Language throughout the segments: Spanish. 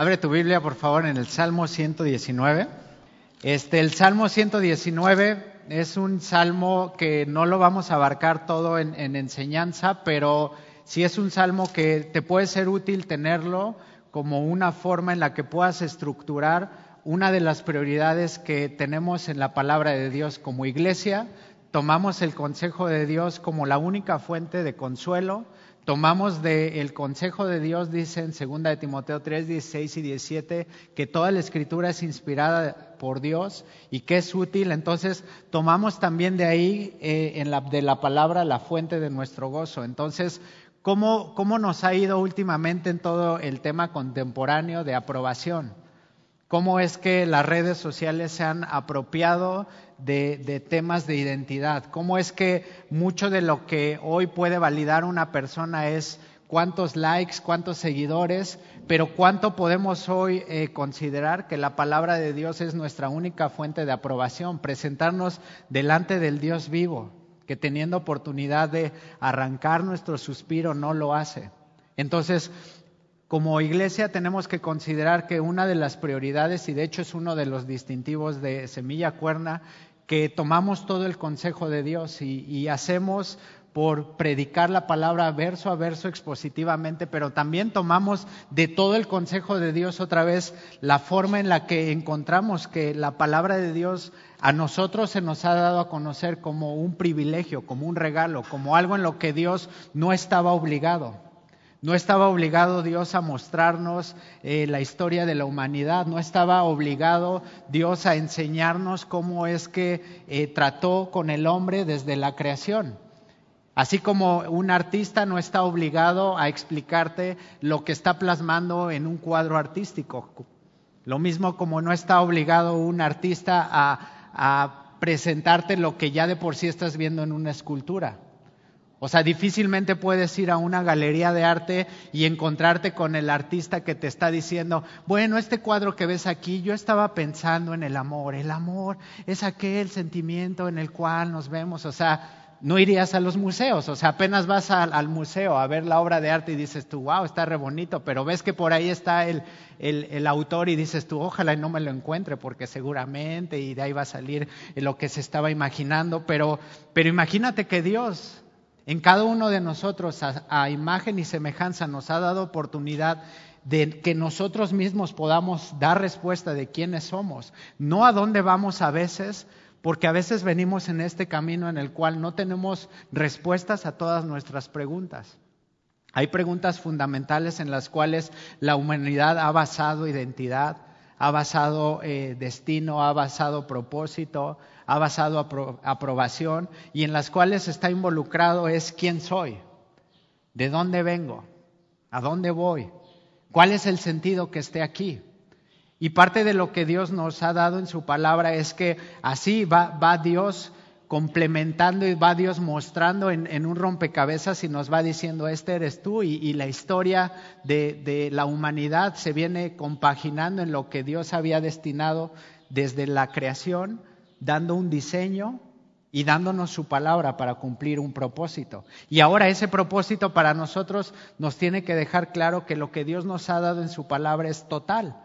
Abre tu Biblia, por favor, en el Salmo 119. Este, el Salmo 119 es un salmo que no lo vamos a abarcar todo en, en enseñanza, pero sí es un salmo que te puede ser útil tenerlo como una forma en la que puedas estructurar una de las prioridades que tenemos en la palabra de Dios como iglesia. Tomamos el consejo de Dios como la única fuente de consuelo, tomamos del consejo de Dios, dice en 2 de Timoteo 3, 16 y 17, que toda la escritura es inspirada por Dios y que es útil. Entonces, tomamos también de ahí, eh, en la, de la palabra, la fuente de nuestro gozo. Entonces, ¿cómo, ¿cómo nos ha ido últimamente en todo el tema contemporáneo de aprobación? cómo es que las redes sociales se han apropiado de, temas de identidad, cómo es que mucho de lo que hoy puede validar una persona es cuántos likes, cuántos seguidores, pero cuánto podemos hoy eh, considerar que la palabra de Dios es nuestra única fuente de aprobación, presentarnos delante del Dios vivo, que teniendo oportunidad de arrancar nuestro suspiro no lo hace. Entonces, como iglesia tenemos que considerar que una de las prioridades, y de hecho es uno de los distintivos de Semilla Cuerna, que tomamos todo el consejo de Dios y, hacemos por predicar la palabra verso a verso expositivamente, pero también tomamos de todo el consejo de Dios otra vez la forma en la que encontramos que la palabra de Dios a nosotros se nos ha dado a conocer como un privilegio, como un regalo, como algo en lo que Dios no estaba obligado. No estaba obligado Dios a mostrarnos eh, la historia de la humanidad, no estaba obligado Dios a enseñarnos cómo es que eh, trató con el hombre desde la creación. Así como un artista no está obligado a explicarte lo que está plasmando en un cuadro artístico. Lo mismo como no está obligado un artista a presentarte lo que ya de por sí estás viendo en una escultura. O sea, difícilmente puedes ir a una galería de arte y encontrarte con el artista que te está diciendo, bueno, este cuadro que ves aquí, yo estaba pensando en el amor. El amor es aquel sentimiento en el cual nos vemos. O sea, no irías a los museos. O sea, apenas vas al, museo a ver la obra de arte y dices tú, wow, está re bonito, pero ves que por ahí está el, autor y dices tú, ojalá y no me lo encuentre porque seguramente y de ahí va a salir lo que se estaba imaginando. Pero, pero imagínate que Dios en cada uno de nosotros, a, imagen y semejanza, nos ha dado oportunidad de que nosotros mismos podamos dar respuesta de quiénes somos, no a dónde vamos a veces, porque a veces venimos en este camino en el cual no tenemos respuestas a todas nuestras preguntas. Hay preguntas fundamentales en las cuales la humanidad ha basado identidad, ha basado eh, destino, ha basado propósito, ha basado aprobación y en las cuales está involucrado es quién soy, de dónde vengo, a dónde voy, cuál es el sentido que esté aquí. Y parte de lo que Dios nos ha dado en su palabra es que así va, Dios complementando y va Dios mostrando en, un rompecabezas y nos va diciendo, este eres tú y, la historia de, de, la humanidad se viene compaginando en lo que Dios había destinado desde la creación dando un diseño y dándonos su palabra para cumplir un propósito. Y ahora ese propósito para nosotros nos tiene que dejar claro que lo que Dios nos ha dado en su palabra es total.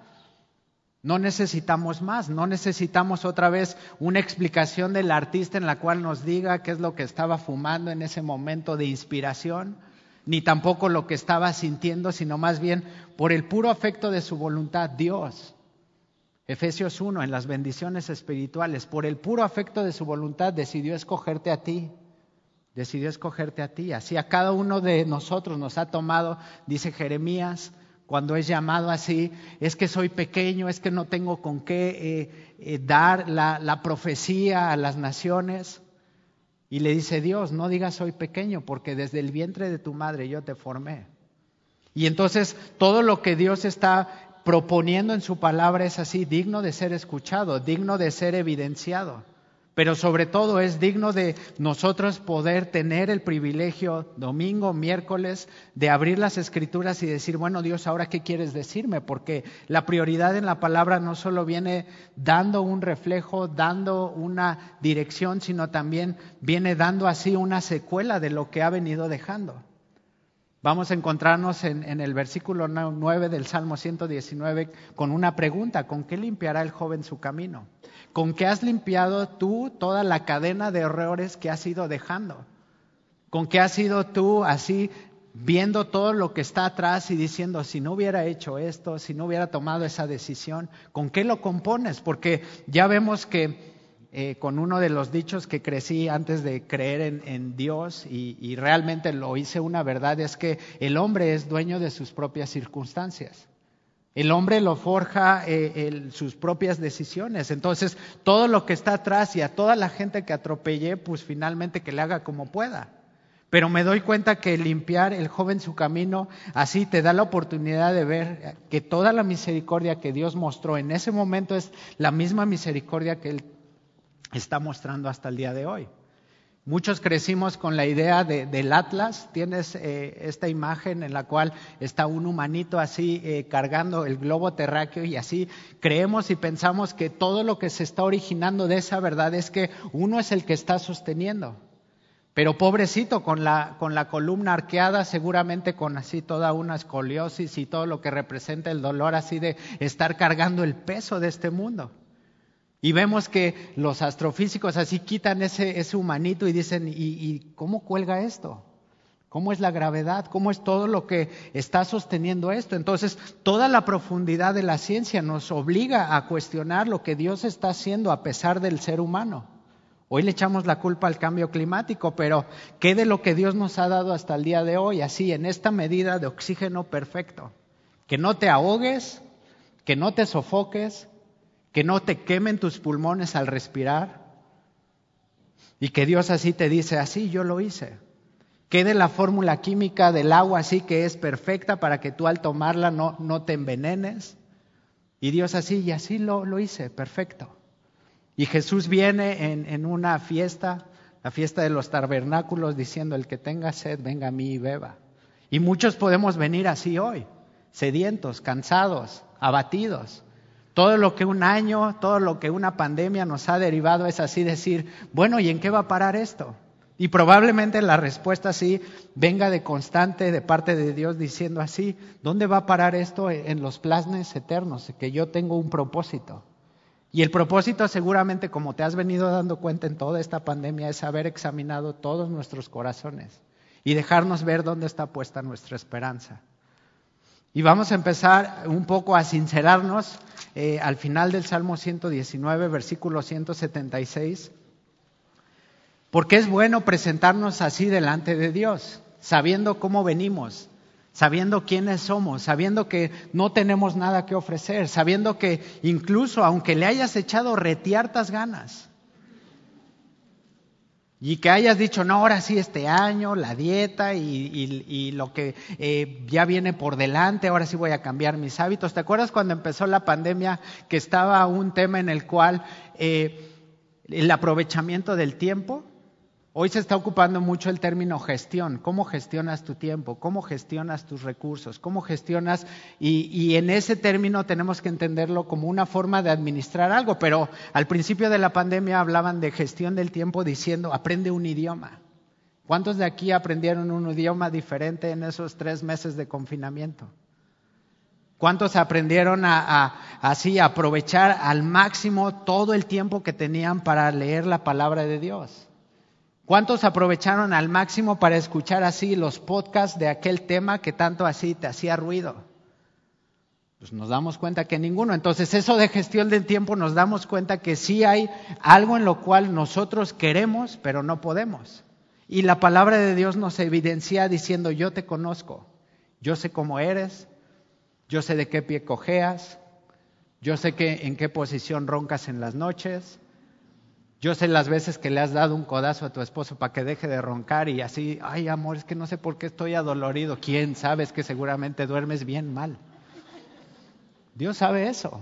No necesitamos más, no necesitamos otra vez una explicación del artista en la cual nos diga qué es lo que estaba fumando en ese momento de inspiración, ni tampoco lo que estaba sintiendo, sino más bien por el puro afecto de su voluntad, Dios Efesios 1, en las bendiciones espirituales, por el puro afecto de su voluntad, decidió escogerte a ti. Decidió escogerte a ti. Así a cada uno de nosotros nos ha tomado, dice Jeremías, cuando es llamado así, es que soy pequeño, es que no tengo con qué eh, eh, dar la, la profecía a las naciones. Y le dice Dios, no digas soy pequeño, porque desde el vientre de tu madre yo te formé. Y entonces todo lo que Dios está proponiendo en su palabra es así, digno de ser escuchado, digno de ser evidenciado, pero sobre todo es digno de nosotros poder tener el privilegio domingo, miércoles, de abrir las escrituras y decir, bueno Dios, ahora qué quieres decirme, porque la prioridad en la palabra no solo viene dando un reflejo, dando una dirección, sino también viene dando así una secuela de lo que ha venido dejando. Vamos a encontrarnos en, el versículo 9 del Salmo 119 con una pregunta, ¿con qué limpiará el joven su camino? ¿Con qué has limpiado tú toda la cadena de errores que has ido dejando? ¿Con qué has ido tú así viendo todo lo que está atrás y diciendo, si no hubiera hecho esto, si no hubiera tomado esa decisión, ¿con qué lo compones? Porque ya vemos que eh, con uno de los dichos que crecí antes de creer en, Dios y, realmente lo hice una verdad, es que el hombre es dueño de sus propias circunstancias. El hombre lo forja eh, sus propias decisiones. Entonces, todo lo que está atrás y a toda la gente que atropellé, pues finalmente que le haga como pueda. Pero me doy cuenta que limpiar el joven su camino así te da la oportunidad de ver que toda la misericordia que Dios mostró en ese momento es la misma misericordia que Él está mostrando hasta el día de hoy. Muchos crecimos con la idea del Atlas. Tienes eh, esta imagen en la cual está un humanito así eh, cargando el globo terráqueo y así creemos y pensamos que todo lo que se está originando de esa verdad es que uno es el que está sosteniendo. Pero pobrecito, con la, con la columna arqueada, seguramente con así toda una escoliosis y todo lo que representa el dolor así de estar cargando el peso de este mundo. Y vemos que los astrofísicos así quitan ese, ese humanito y dicen, ¿y, ¿y, cómo cuelga esto? ¿Cómo es la gravedad? ¿Cómo es todo lo que está sosteniendo esto? Entonces, toda la profundidad de la ciencia nos obliga a cuestionar lo que Dios está haciendo a pesar del ser humano. Hoy le echamos la culpa al cambio climático, pero ¿qué de lo que Dios nos ha dado hasta el día de hoy? Así, en esta medida de oxígeno perfecto. Que no te ahogues, que no te sofoques, que no te quemen tus pulmones al respirar. Y que Dios así te dice, así yo lo hice. ¿Qué de la fórmula química del agua así que es perfecta para que tú al tomarla no, no te envenenes? Y Dios así, y así lo, lo hice, perfecto. Y Jesús viene en, una fiesta, la fiesta de los tabernáculos, diciendo, el que tenga sed, venga a mí y beba. Y muchos podemos venir así hoy, sedientos, cansados, abatidos. Todo lo que un año, todo lo que una pandemia nos ha derivado es así decir, bueno, ¿y en qué va a parar esto? Y probablemente la respuesta sí venga de constante de parte de Dios diciendo así, ¿dónde va a parar esto en los plasnes eternos? Que yo tengo un propósito. Y el propósito seguramente, como te has venido dando cuenta en toda esta pandemia, es haber examinado todos nuestros corazones y dejarnos ver dónde está puesta nuestra esperanza. Y vamos a empezar un poco a sincerarnos eh, al final del Salmo 119, versículo 176, porque es bueno presentarnos así delante de Dios, sabiendo cómo venimos, sabiendo quiénes somos, sabiendo que no tenemos nada que ofrecer, sabiendo que incluso aunque le hayas echado retiartas ganas y que hayas dicho, no, ahora sí este año, la dieta y, lo que eh, ya viene por delante, ahora sí voy a cambiar mis hábitos. ¿Te acuerdas cuando empezó la pandemia que estaba un tema en el cual eh, el aprovechamiento del tiempo? Hoy se está ocupando mucho el término gestión. ¿Cómo gestionas tu tiempo? ¿Cómo gestionas tus recursos? ¿Cómo gestionas? Y, en ese término tenemos que entenderlo como una forma de administrar algo. Pero al principio de la pandemia hablaban de gestión del tiempo diciendo, aprende un idioma. ¿Cuántos de aquí aprendieron un idioma diferente en esos tres meses de confinamiento? ¿Cuántos aprendieron a, así aprovechar al máximo todo el tiempo que tenían para leer la palabra de Dios? ¿Cuántos aprovecharon al máximo para escuchar así los podcasts de aquel tema que tanto así te hacía ruido? Pues nos damos cuenta que ninguno. Entonces eso de gestión del tiempo nos damos cuenta que sí hay algo en lo cual nosotros queremos, pero no podemos. Y la palabra de Dios nos evidencia diciendo, yo te conozco, yo sé cómo eres, yo sé de qué pie cojeas, yo sé que, en qué posición roncas en las noches, yo sé las veces que le has dado un codazo a tu esposo para que deje de roncar y así, ay amor, es que no sé por qué estoy adolorido. ¿Quién sabe? Es que seguramente duermes bien mal. Dios sabe eso.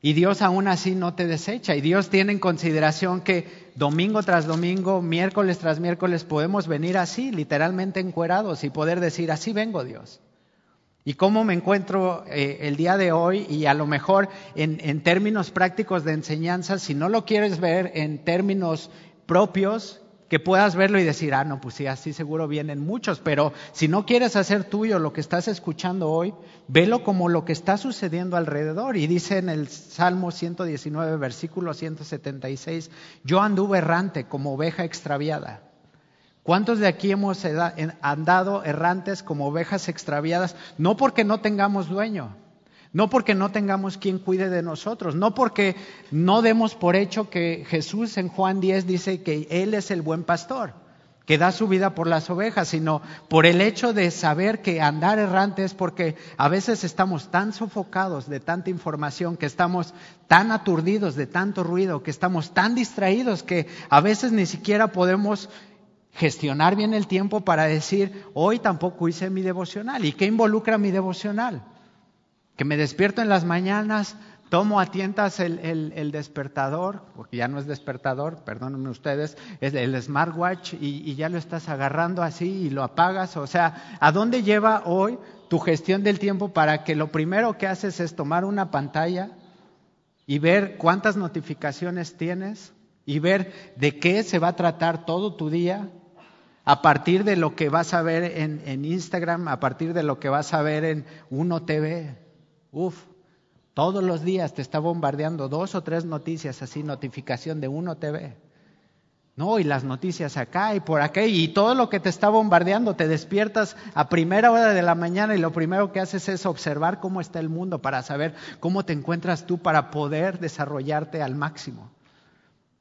Y Dios aún así no te desecha. Y Dios tiene en consideración que domingo tras domingo, miércoles tras miércoles, podemos venir así, literalmente encuerados, y poder decir, así vengo Dios. ¿Y cómo me encuentro eh, el día de hoy? Y a lo mejor en, términos prácticos de enseñanza, si no lo quieres ver en términos propios, que puedas verlo y decir, ah, no, pues sí, así seguro vienen muchos, pero si no quieres hacer tuyo lo que estás escuchando hoy, velo como lo que está sucediendo alrededor. Y dice en el Salmo 119, versículo 176, yo anduve errante como oveja extraviada. ¿Cuántos de aquí hemos andado errantes como ovejas extraviadas? No porque no tengamos dueño, no porque no tengamos quien cuide de nosotros, no porque no demos por hecho que Jesús en Juan 10 dice que Él es el buen pastor, que da su vida por las ovejas, sino por el hecho de saber que andar errante es porque a veces estamos tan sofocados de tanta información, que estamos tan aturdidos de tanto ruido, que estamos tan distraídos que a veces ni siquiera podemos gestionar bien el tiempo para decir, hoy tampoco hice mi devocional. ¿Y qué involucra mi devocional? que me despierto en las mañanas, tomo a tientas el, despertador, porque ya no es despertador, perdónenme ustedes, es el smartwatch y, ya lo estás agarrando así y lo apagas. O sea, ¿a dónde lleva hoy tu gestión del tiempo para que lo primero que haces es tomar una pantalla y ver cuántas notificaciones tienes y ver de qué se va a tratar todo tu día? A partir de lo que vas a ver en, Instagram, a partir de lo que vas a ver en Uno TV, Uf, todos los días te está bombardeando dos o tres noticias así, notificación de uno TV. No, y las noticias acá y por acá, y todo lo que te está bombardeando, te despiertas a primera hora de la mañana y lo primero que haces es observar cómo está el mundo para saber cómo te encuentras tú para poder desarrollarte al máximo.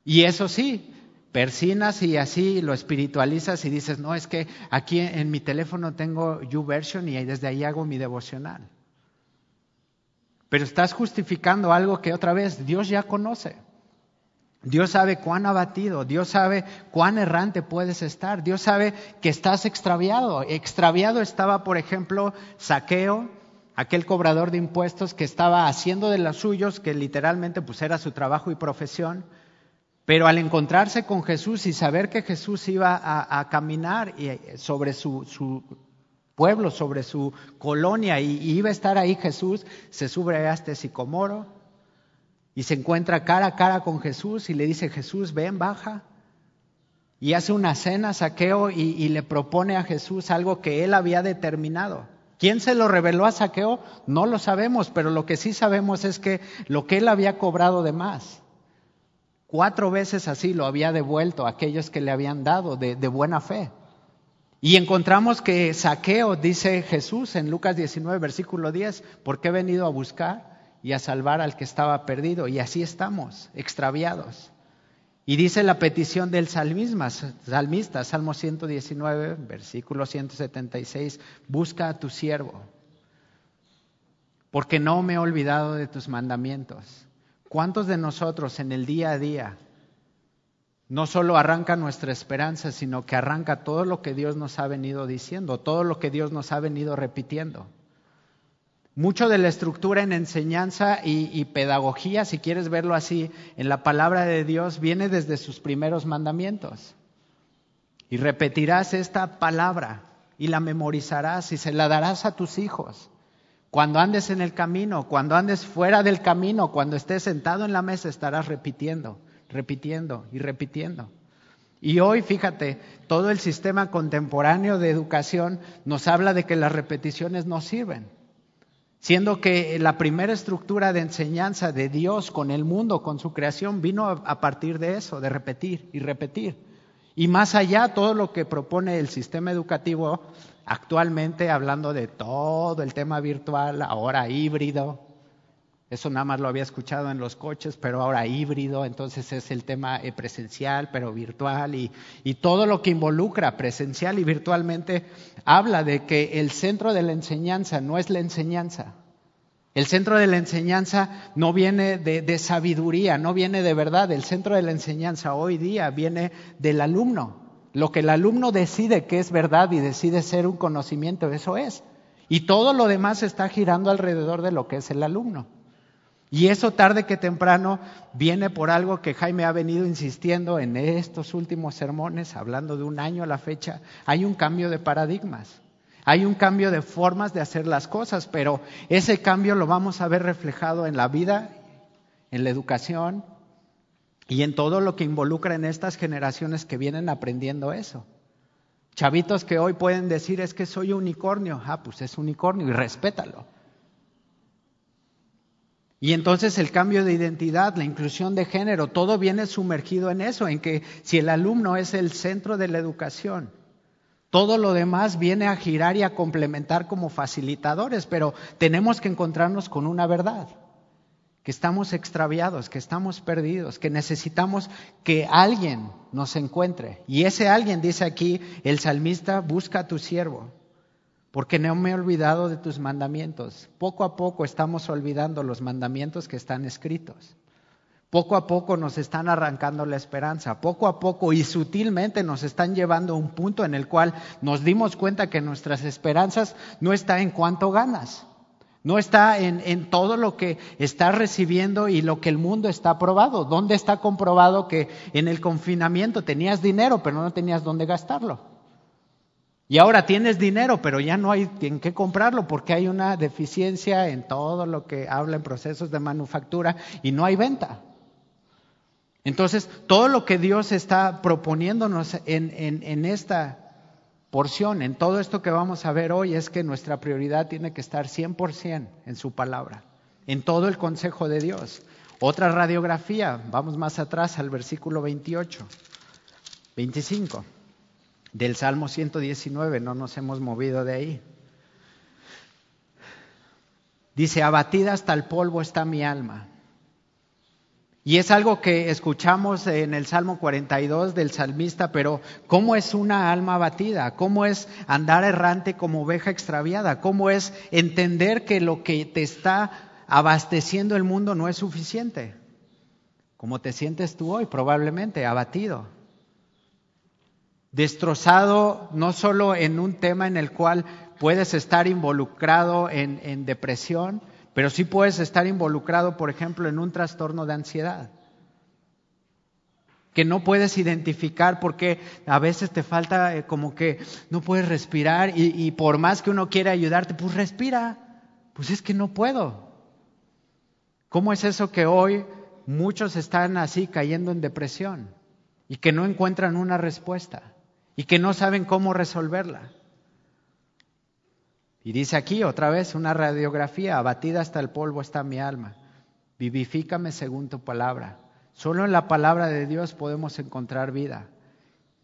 Y eso sí, persinas y así lo espiritualizas y dices, no, es que aquí en mi teléfono tengo YouVersion y desde ahí hago mi devocional. Pero estás justificando algo que otra vez Dios ya conoce. Dios sabe cuán abatido, Dios sabe cuán errante puedes estar, Dios sabe que estás extraviado. Extraviado estaba, por ejemplo, Saqueo, aquel cobrador de impuestos que estaba haciendo de los suyos, que literalmente pues era su trabajo y profesión, pero al encontrarse con Jesús y saber que Jesús iba a, caminar sobre su, pueblo, sobre su colonia, y, iba a estar ahí Jesús, se sube a este sicomoro y se encuentra cara a cara con Jesús y le dice, Jesús, ven, baja. Y hace una cena, saqueo, y le propone a Jesús algo que él había determinado. ¿Quién se lo reveló a Saqueo? No lo sabemos, pero lo que sí sabemos es que lo que él había cobrado de más, cuatro veces así lo había devuelto a aquellos que le habían dado de buena fe. Y encontramos que saqueo, dice Jesús en Lucas 19, versículo 10, porque he venido a buscar y a salvar al que estaba perdido. Y así estamos, extraviados. Y dice la petición del salmista, salmista, Salmo 119, versículo 176, busca a tu siervo, porque no me he olvidado de tus mandamientos. ¿Cuántos de nosotros en el día a día no solo arranca nuestra esperanza, sino que arranca todo lo que Dios nos ha venido diciendo, todo lo que Dios nos ha venido repitiendo. Mucho de la estructura en enseñanza y, pedagogía, si quieres verlo así, en la palabra de Dios viene desde sus primeros mandamientos. Y repetirás esta palabra y la memorizarás y se la darás a tus hijos. Cuando andes en el camino, cuando andes fuera del camino, cuando estés sentado en la mesa, estarás repitiendo repitiendo y repitiendo. Y hoy, fíjate, todo el sistema contemporáneo de educación nos habla de que las repeticiones no sirven, siendo que la primera estructura de enseñanza de Dios con el mundo, con su creación, vino a partir de eso, de repetir y repetir. Y más allá, todo lo que propone el sistema educativo actualmente, hablando de todo el tema virtual, ahora híbrido, eso nada más lo había escuchado en los coches, pero ahora híbrido, entonces es el tema eh, presencial, pero virtual, y, todo lo que involucra presencial y virtualmente habla de que el centro de la enseñanza no es la enseñanza. El centro de la enseñanza no viene de sabiduría, no viene de verdad. El centro de la enseñanza hoy día viene del alumno. Lo que el alumno decide que es verdad y decide ser un conocimiento, eso es. Y todo lo demás está girando alrededor de lo que es el alumno. Y eso tarde que temprano viene por algo que Jaime ha venido insistiendo en estos últimos sermones, hablando de un año a la fecha. Hay un cambio de paradigmas, hay un cambio de formas de hacer las cosas, pero ese cambio lo vamos a ver reflejado en la vida, en la educación, y en todo lo que involucra en estas generaciones que vienen aprendiendo eso. Chavitos que hoy pueden decir es que soy unicornio, ah, pues es unicornio y respétalo. Y entonces el cambio de identidad, la inclusión de género, todo viene sumergido en eso, en que si el alumno es el centro de la educación, todo lo demás viene a girar y a complementar como facilitadores, pero tenemos que encontrarnos con una verdad que estamos extraviados, que estamos perdidos, que necesitamos que alguien nos encuentre. Y ese alguien, dice aquí el salmista, busca a tu siervo, porque no me he olvidado de tus mandamientos. Poco a poco estamos olvidando los mandamientos que están escritos. Poco a poco nos están arrancando la esperanza, poco a poco y sutilmente nos están llevando a un punto en el cual nos dimos cuenta que nuestras esperanzas no están en cuánto ganas, no está en, todo lo que está recibiendo y lo que el mundo está probado. ¿Dónde está comprobado que en el confinamiento tenías dinero, pero no tenías dónde gastarlo? Y ahora tienes dinero, pero ya no hay en qué comprarlo porque hay una deficiencia en todo lo que habla en procesos de manufactura y no hay venta. Entonces, todo lo que Dios está proponiéndonos en, en esta porción en todo esto que vamos a ver hoy es que nuestra prioridad tiene que estar 100% en su palabra, en todo el consejo de Dios. Otra radiografía, vamos más atrás al versículo 28, 25 del Salmo 119, no nos hemos movido de ahí. Dice, abatida hasta el polvo está mi alma. Y es algo que escuchamos en el Salmo 42 del salmista, pero ¿cómo es una alma abatida? ¿Cómo es andar errante como oveja extraviada? ¿Cómo es entender que lo que te está abasteciendo el mundo no es suficiente? ¿Cómo te sientes tú hoy? Probablemente abatido. Destrozado no solo en un tema en el cual puedes estar involucrado en, en depresión, pero sí puedes estar involucrado, por ejemplo, en un trastorno de ansiedad que no puedes identificar porque a veces te falta eh, como que no puedes respirar y, y, por más que uno quiera ayudarte, pues respira, pues es que no puedo. ¿Cómo es eso que hoy muchos están así cayendo en depresión y que no encuentran una respuesta y que no saben cómo resolverla? Y dice aquí otra vez una radiografía, abatida hasta el polvo está mi alma. Vivifícame según tu palabra. Solo en la palabra de Dios podemos encontrar vida.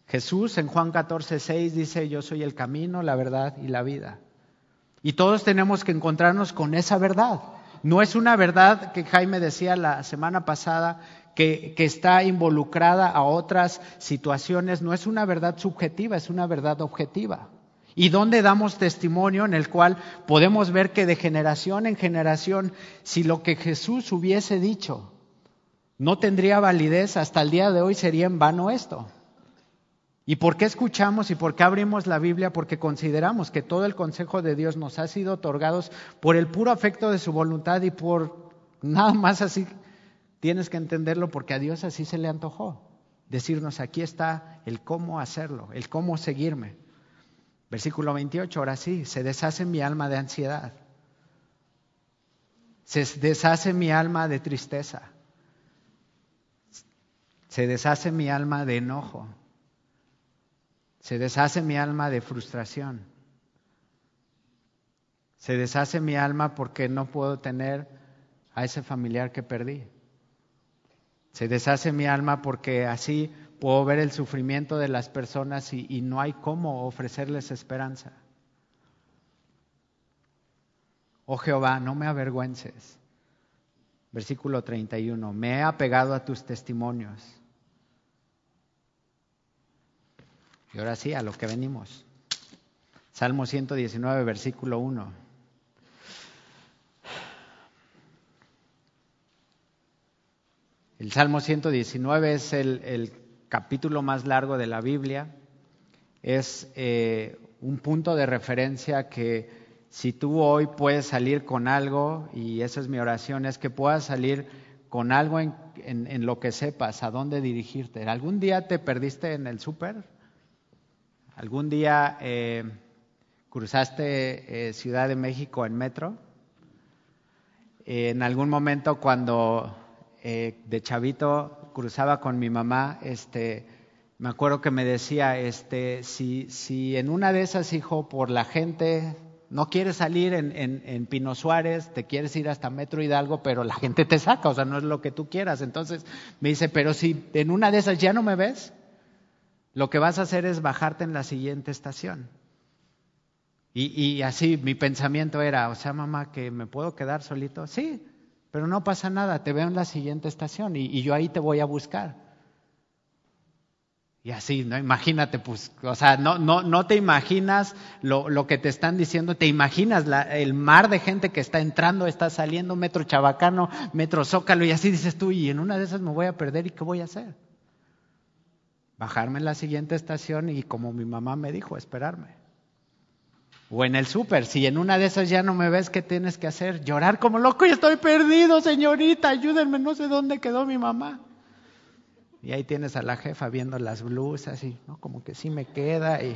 Jesús en Juan 14, 6 dice, yo soy el camino, la verdad y la vida. Y todos tenemos que encontrarnos con esa verdad. No es una verdad que Jaime decía la semana pasada, que, que, está involucrada a otras situaciones, no es una verdad subjetiva, es una verdad objetiva y dónde damos testimonio en el cual podemos ver que de generación en generación, si lo que Jesús hubiese dicho no tendría validez, hasta el día de hoy sería en vano esto. ¿Y por qué escuchamos y por qué abrimos la Biblia? Porque consideramos que todo el consejo de Dios nos ha sido otorgados por el puro afecto de su voluntad y por nada más así. Tienes que entenderlo porque a Dios así se le antojó. Decirnos, aquí está el cómo hacerlo, el cómo seguirme. Versículo 28, ahora sí, se deshace mi alma de ansiedad. Se deshace mi alma de tristeza. Se deshace mi alma de enojo. Se deshace mi alma de frustración. Se deshace mi alma porque no puedo tener a ese familiar que perdí. Se deshace mi alma porque así puedo ver el sufrimiento de las personas y, no hay cómo ofrecerles esperanza. Oh Jehová, no me avergüences. Versículo 31, me he apegado a tus testimonios. Y ahora sí, a lo que venimos. Salmo 119, versículo 1. El Salmo 119 es el, el capítulo más largo de la Biblia. Es eh, un punto de referencia que si tú hoy puedes salir con algo, y esa es mi oración, es que puedas salir con algo en, lo que sepas, a dónde dirigirte. ¿Algún día te perdiste en el súper? ¿Algún día eh, cruzaste eh, Ciudad de México en metro? en algún momento cuando de chavito cruzaba con mi mamá, este, me acuerdo que me decía, este, si, si en una de esas, hijo, por la gente, no quieres salir en, en, Pino Suárez, te quieres ir hasta Metro Hidalgo, pero la gente te saca, o sea, no es lo que tú quieras. Entonces me dice, pero si en una de esas ya no me ves, lo que vas a hacer es bajarte en la siguiente estación. Y, y así mi pensamiento era, o sea, mamá, que me puedo quedar solito. Sí, pero no pasa nada, te veo en la siguiente estación y, yo ahí te voy a buscar. Y así, ¿no? Imagínate, pues, o sea, no, no, no te imaginas lo, que te están diciendo, te imaginas el mar de gente que está entrando, está saliendo, metro chabacano, metro zócalo, y así dices tú, y en una de esas me voy a perder, ¿y qué voy a hacer? Bajarme en la siguiente estación y como mi mamá me dijo, esperarme. O en el súper, si en una de esas ya no me ves, ¿qué tienes que hacer? Llorar como loco y estoy perdido, señorita, ayúdenme, no sé dónde quedó mi mamá. Y ahí tienes a la jefa viendo las blusas y ¿no? como que sí me queda. Y...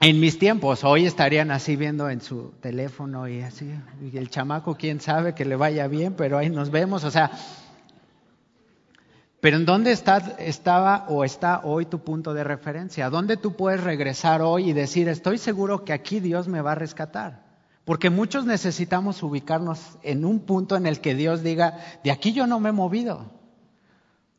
En mis tiempos, hoy estarían así viendo en su teléfono y así, y el chamaco, quién sabe que le vaya bien, pero ahí nos vemos, o sea, pero ¿en dónde está, estaba o está hoy tu punto de referencia? ¿A dónde tú puedes regresar hoy y decir, estoy seguro que aquí Dios me va a rescatar? Porque muchos necesitamos ubicarnos en un punto en el que Dios diga, de aquí yo no me he movido.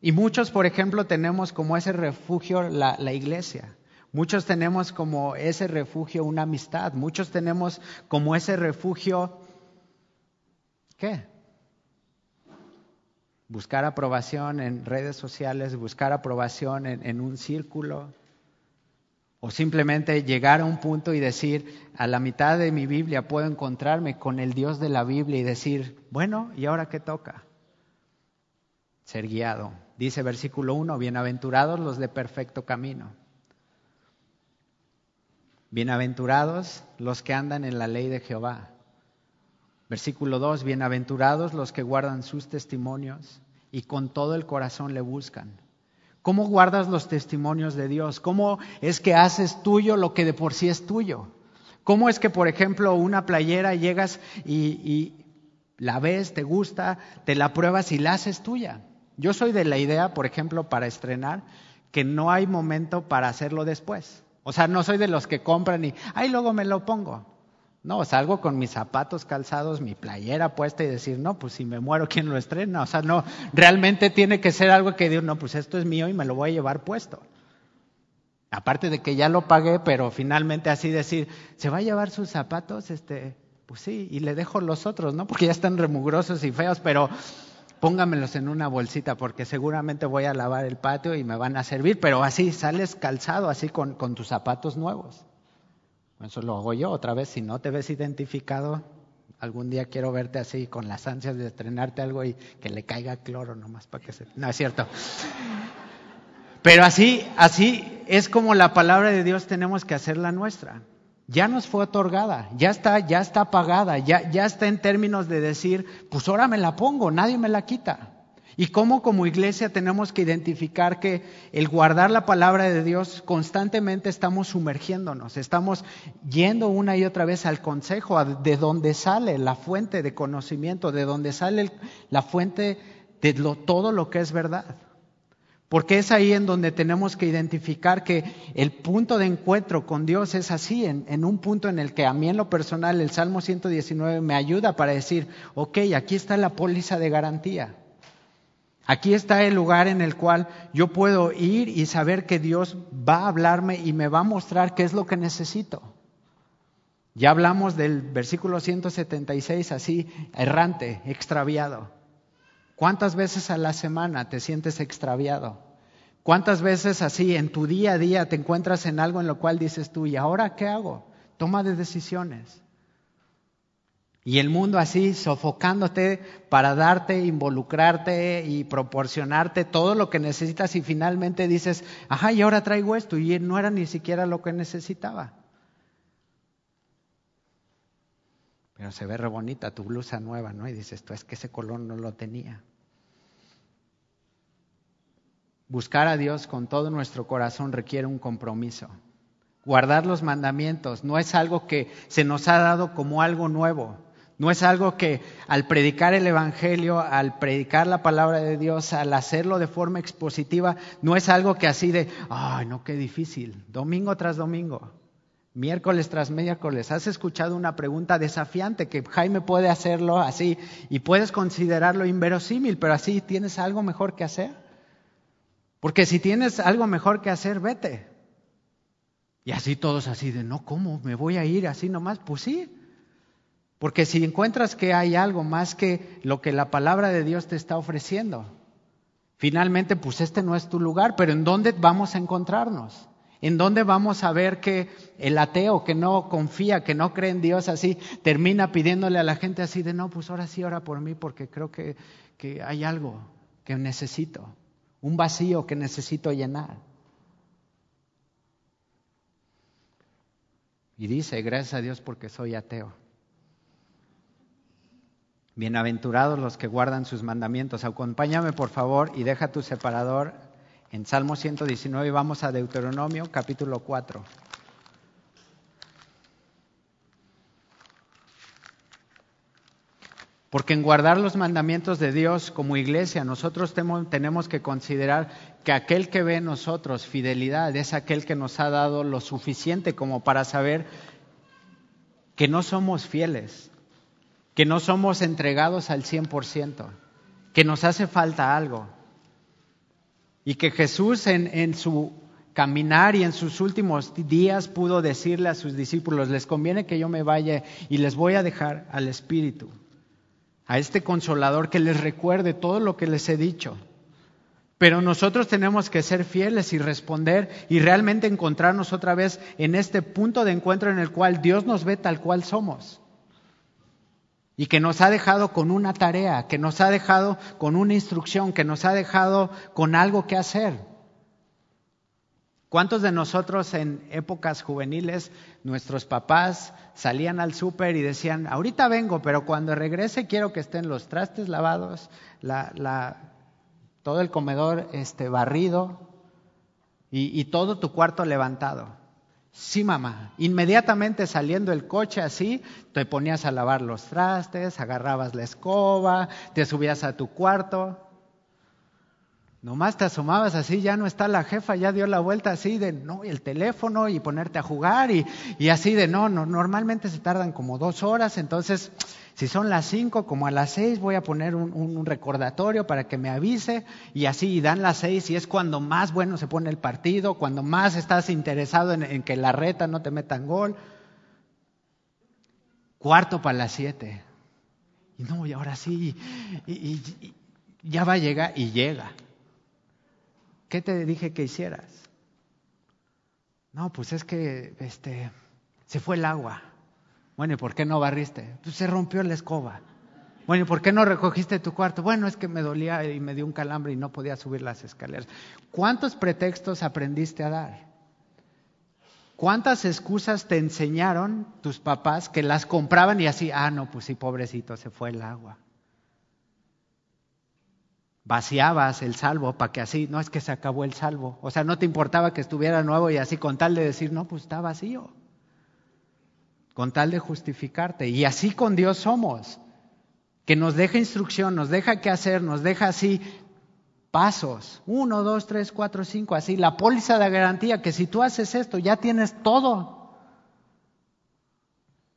Y muchos, por ejemplo, tenemos como ese refugio la, la iglesia. Muchos tenemos como ese refugio una amistad. Muchos tenemos como ese refugio, ¿qué? Buscar aprobación en redes sociales, buscar aprobación en, un círculo, o simplemente llegar a un punto y decir, a la mitad de mi Biblia puedo encontrarme con el Dios de la Biblia y decir, bueno, ¿y ahora qué toca? Ser guiado. Dice versículo 1, bienaventurados los de perfecto camino. Bienaventurados los que andan en la ley de Jehová. Versículo 2, bienaventurados los que guardan sus testimonios y con todo el corazón le buscan. ¿Cómo guardas los testimonios de Dios? ¿Cómo es que haces tuyo lo que de por sí es tuyo? ¿Cómo es que, por ejemplo, una playera llegas y, la ves, te gusta, te la pruebas y la haces tuya? Yo soy de la idea, por ejemplo, para estrenar, que no hay momento para hacerlo después. O sea, no soy de los que compran y, ay, luego me lo pongo. No, salgo con mis zapatos calzados, mi playera puesta y decir, no, pues si me muero, ¿quién lo estrena? O sea, no, realmente tiene que ser algo que digo, no, pues esto es mío y me lo voy a llevar puesto. Aparte de que ya lo pagué, pero finalmente así decir, ¿se va a llevar sus zapatos? Este, pues sí, y le dejo los otros, ¿no? Porque ya están remugrosos y feos, pero póngamelos en una bolsita porque seguramente voy a lavar el patio y me van a servir, pero así sales calzado, así con, con tus zapatos nuevos. Eso lo hago yo otra vez. Si no te ves identificado, algún día quiero verte así con las ansias de estrenarte algo y que le caiga cloro nomás para que se... No, es cierto. Pero así, así es como la palabra de Dios tenemos que hacerla nuestra. Ya nos fue otorgada, ya está, ya está pagada, ya, ya está en términos de decir, pues ahora me la pongo, nadie me la quita. Y cómo como iglesia tenemos que identificar que el guardar la palabra de Dios constantemente estamos sumergiéndonos, estamos yendo una y otra vez al consejo, de donde sale la fuente de conocimiento, de donde sale la fuente de todo lo que es verdad. Porque es ahí en donde tenemos que identificar que el punto de encuentro con Dios es así, en, en, un punto en el que a mí en lo personal el Salmo 119 me ayuda para decir, ok, aquí está la póliza de garantía. Aquí está el lugar en el cual yo puedo ir y saber que Dios va a hablarme y me va a mostrar qué es lo que necesito. Ya hablamos del versículo 176 así, errante, extraviado. ¿Cuántas veces a la semana te sientes extraviado? ¿Cuántas veces así en tu día a día te encuentras en algo en lo cual dices tú, ¿y ahora qué hago? Toma de decisiones. Y el mundo así sofocándote para darte, involucrarte y proporcionarte todo lo que necesitas y finalmente dices, ajá, y ahora traigo esto y no era ni siquiera lo que necesitaba. Pero se ve re bonita tu blusa nueva, ¿no? Y dices, tú es que ese color no lo tenía. Buscar a Dios con todo nuestro corazón requiere un compromiso. Guardar los mandamientos no es algo que se nos ha dado como algo nuevo No es algo que al predicar el Evangelio, al predicar la palabra de Dios, al hacerlo de forma expositiva, no es algo que así de, ay, no, qué difícil, domingo tras domingo, miércoles tras miércoles. Has escuchado una pregunta desafiante que Jaime puede hacerlo así y puedes considerarlo inverosímil, pero así tienes algo mejor que hacer. Porque si tienes algo mejor que hacer, vete. Y así todos así de, no, ¿cómo? ¿Me voy a ir así nomás? Pues sí, porque si encuentras que hay algo más que lo que la palabra de Dios te está ofreciendo, finalmente pues este no es tu lugar, pero ¿en dónde vamos a encontrarnos? ¿En dónde vamos a ver que el ateo que no confía, que no cree en Dios así, termina pidiéndole a la gente así de, no, pues ahora sí ora por mí porque creo que, que hay algo que necesito, un vacío que necesito llenar? Y dice, gracias a Dios porque soy ateo. Bienaventurados los que guardan sus mandamientos. Acompáñame por favor y deja tu separador en Salmo 119 y vamos a Deuteronomio capítulo 4. Porque en guardar los mandamientos de Dios como iglesia, nosotros tenemos que considerar que aquel que ve en nosotros fidelidad es aquel que nos ha dado lo suficiente como para saber que no somos fieles, que no somos entregados al 100%, que nos hace falta algo. Y que Jesús en, su caminar y en sus últimos días pudo decirle a sus discípulos, les conviene que yo me vaya y les voy a dejar al Espíritu, a este consolador que les recuerde todo lo que les he dicho. Pero nosotros tenemos que ser fieles y responder y realmente encontrarnos otra vez en este punto de encuentro en el cual Dios nos ve tal cual somos y que nos ha dejado con una tarea, que nos ha dejado con una instrucción, que nos ha dejado con algo que hacer. ¿Cuántos de nosotros en épocas juveniles, nuestros papás salían al súper y decían, ahorita vengo, pero cuando regrese quiero que estén los trastes lavados, todo el comedor este, barrido y todo tu cuarto levantado? Sí, mamá. Inmediatamente saliendo el coche así, te ponías a lavar los trastes, agarrabas la escoba, te subías a tu cuarto. Nomás te asomabas así, ya no está la jefa, ya dio la vuelta así de, no, el teléfono y ponerte a jugar y, y así de, no, no, normalmente se tardan como dos horas, entonces si son las cinco, como a las seis voy a poner un, recordatorio para que me avise y así dan las seis y es cuando más bueno se pone el partido, cuando más estás interesado en, que la reta no te metan gol. Cuarto para las siete. Y no, y ahora sí, y, ya va a llegar y llega. ¿Qué te dije que hicieras? No, pues es que este, se fue el agua. Bueno, ¿y por qué no barriste? Pues se rompió la escoba. Bueno, ¿y por qué no recogiste tu cuarto? Bueno, es que me dolía y me dio un calambre y no podía subir las escaleras. ¿Cuántos pretextos aprendiste a dar? ¿Cuántas excusas te enseñaron tus papás que las compraban y así, ah, no, pues sí, pobrecito, se fue el agua? Vaciabas el salvo para que así, no es que se acabó el salvo. O sea, no te importaba que estuviera nuevo y así con tal de decir, no, pues está vacío con tal de justificarte. Y así con Dios somos, que nos deja instrucción, nos deja qué hacer, nos deja así pasos, uno, dos, tres, cuatro, cinco, así, la póliza de garantía, que si tú haces esto ya tienes todo.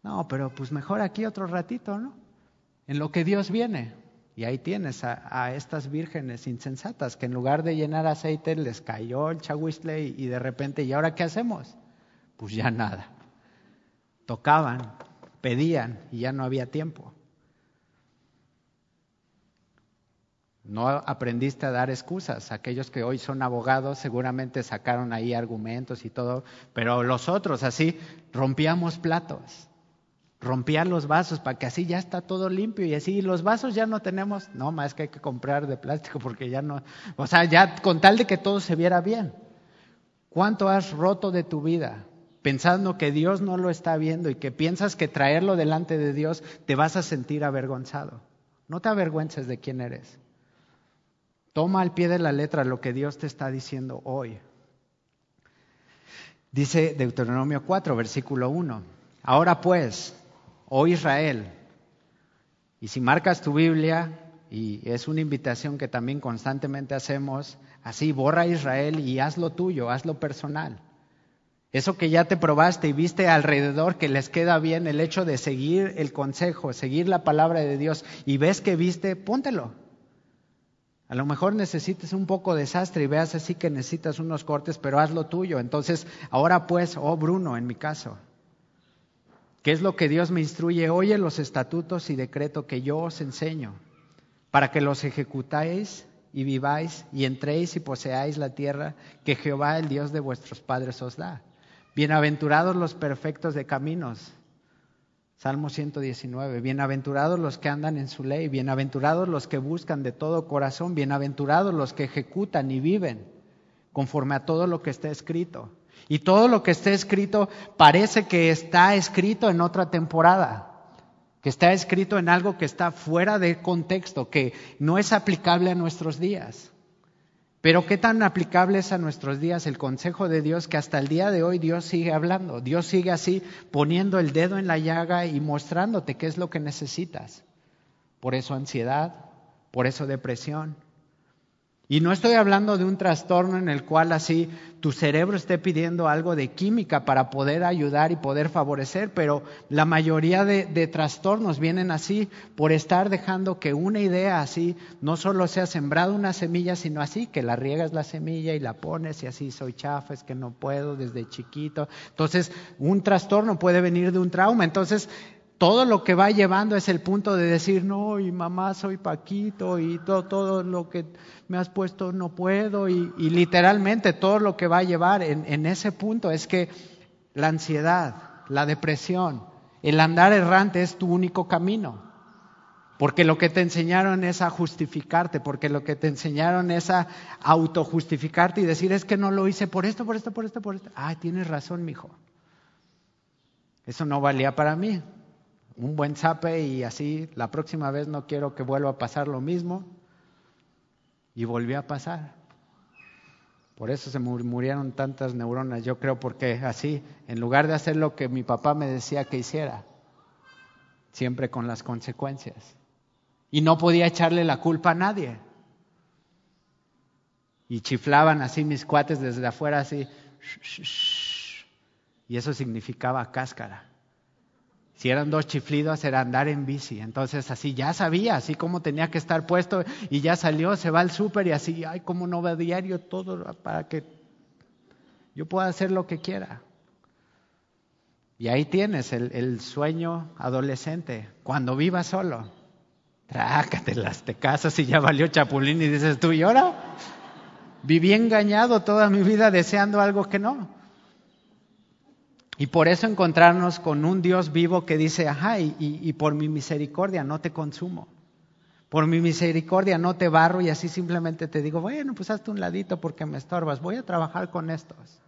No, pero pues mejor aquí otro ratito, ¿no? En lo que Dios viene. Y ahí tienes a, estas vírgenes insensatas que en lugar de llenar aceite les cayó el chahuistle y de repente, ¿y ahora qué hacemos? Pues ya nada tocaban, pedían y ya no había tiempo. No aprendiste a dar excusas. Aquellos que hoy son abogados seguramente sacaron ahí argumentos y todo, pero los otros así rompíamos platos, rompían los vasos para que así ya está todo limpio y así los vasos ya no tenemos, no, más que hay que comprar de plástico porque ya no, o sea, ya con tal de que todo se viera bien. ¿Cuánto has roto de tu vida? pensando que Dios no lo está viendo y que piensas que traerlo delante de Dios te vas a sentir avergonzado. No te avergüences de quién eres. Toma al pie de la letra lo que Dios te está diciendo hoy. Dice Deuteronomio 4, versículo 1. Ahora pues, oh Israel, Y si marcas tu Biblia, y es una invitación que también constantemente hacemos, así borra a Israel y hazlo tuyo, hazlo personal. Eso que ya te probaste y viste alrededor que les queda bien el hecho de seguir el consejo, seguir la palabra de Dios y ves que viste, póntelo. A lo mejor necesites un poco de desastre y veas así que necesitas unos cortes, pero haz lo tuyo. Entonces, ahora pues, oh Bruno, en mi caso, ¿qué es lo que Dios me instruye? Oye los estatutos y decreto que yo os enseño, para que los ejecutáis y viváis y entréis y poseáis la tierra que Jehová, el Dios de vuestros padres, os da. Bienaventurados los perfectos de caminos, Salmo 119. Bienaventurados los que andan en su ley, bienaventurados los que buscan de todo corazón, bienaventurados los que ejecutan y viven conforme a todo lo que está escrito. Y todo lo que está escrito parece que está escrito en otra temporada, que está escrito en algo que está fuera de contexto, que no es aplicable a nuestros días. Pero qué tan aplicable es a nuestros días el consejo de Dios que hasta el día de hoy Dios sigue hablando, Dios sigue así poniendo el dedo en la llaga y mostrándote qué es lo que necesitas. Por eso ansiedad, por eso depresión, y no estoy hablando de un trastorno en el cual así tu cerebro esté pidiendo algo de química para poder ayudar y poder favorecer, pero la mayoría de, trastornos vienen así por estar dejando que una idea así no solo sea sembrada una semilla, sino así que la riegas la semilla y la pones y así soy chafa, es que no puedo desde chiquito. Entonces, un trastorno puede venir de un trauma. Entonces, todo lo que va llevando es el punto de decir, no, y mamá soy Paquito, y todo, todo lo que me has puesto no puedo, y, literalmente todo lo que va a llevar en, en ese punto es que la ansiedad, la depresión, el andar errante es tu único camino. Porque lo que te enseñaron es a justificarte, porque lo que te enseñaron es a autojustificarte y decir, es que no lo hice por esto, por esto, por esto, por esto. Ay, tienes razón, mijo. Eso no valía para mí un buen zape y así la próxima vez no quiero que vuelva a pasar lo mismo. Y volvió a pasar. Por eso se murieron tantas neuronas, yo creo, porque así, en lugar de hacer lo que mi papá me decía que hiciera, siempre con las consecuencias. Y no podía echarle la culpa a nadie. Y chiflaban así mis cuates desde afuera, así. Y eso significaba cáscara. Si eran dos chiflidos, era andar en bici. Entonces, así ya sabía, así como tenía que estar puesto y ya salió, se va al súper y así, ay, como no va diario todo para que yo pueda hacer lo que quiera. Y ahí tienes el, sueño adolescente, cuando viva solo. Trácatelas, te casas y ya valió chapulín y dices tú, ¿y ahora? Viví engañado toda mi vida deseando algo que no. Y por eso encontrarnos con un Dios vivo que dice, ajá, y, por mi misericordia no te consumo. Por mi misericordia no te barro y así simplemente te digo, bueno, pues hazte un ladito porque me estorbas, voy a trabajar con estos.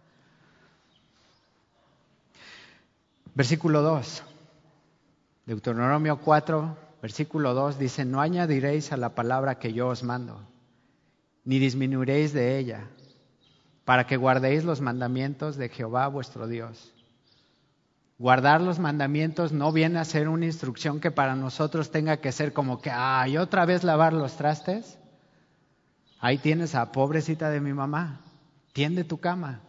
Versículo 2, Deuteronomio 4, versículo 2 dice, no añadiréis a la palabra que yo os mando, ni disminuiréis de ella, para que guardéis los mandamientos de Jehová vuestro Dios Guardar los mandamientos no viene a ser una instrucción que para nosotros tenga que ser como que, ay, otra vez lavar los trastes. Ahí tienes a pobrecita de mi mamá, tiende tu cama.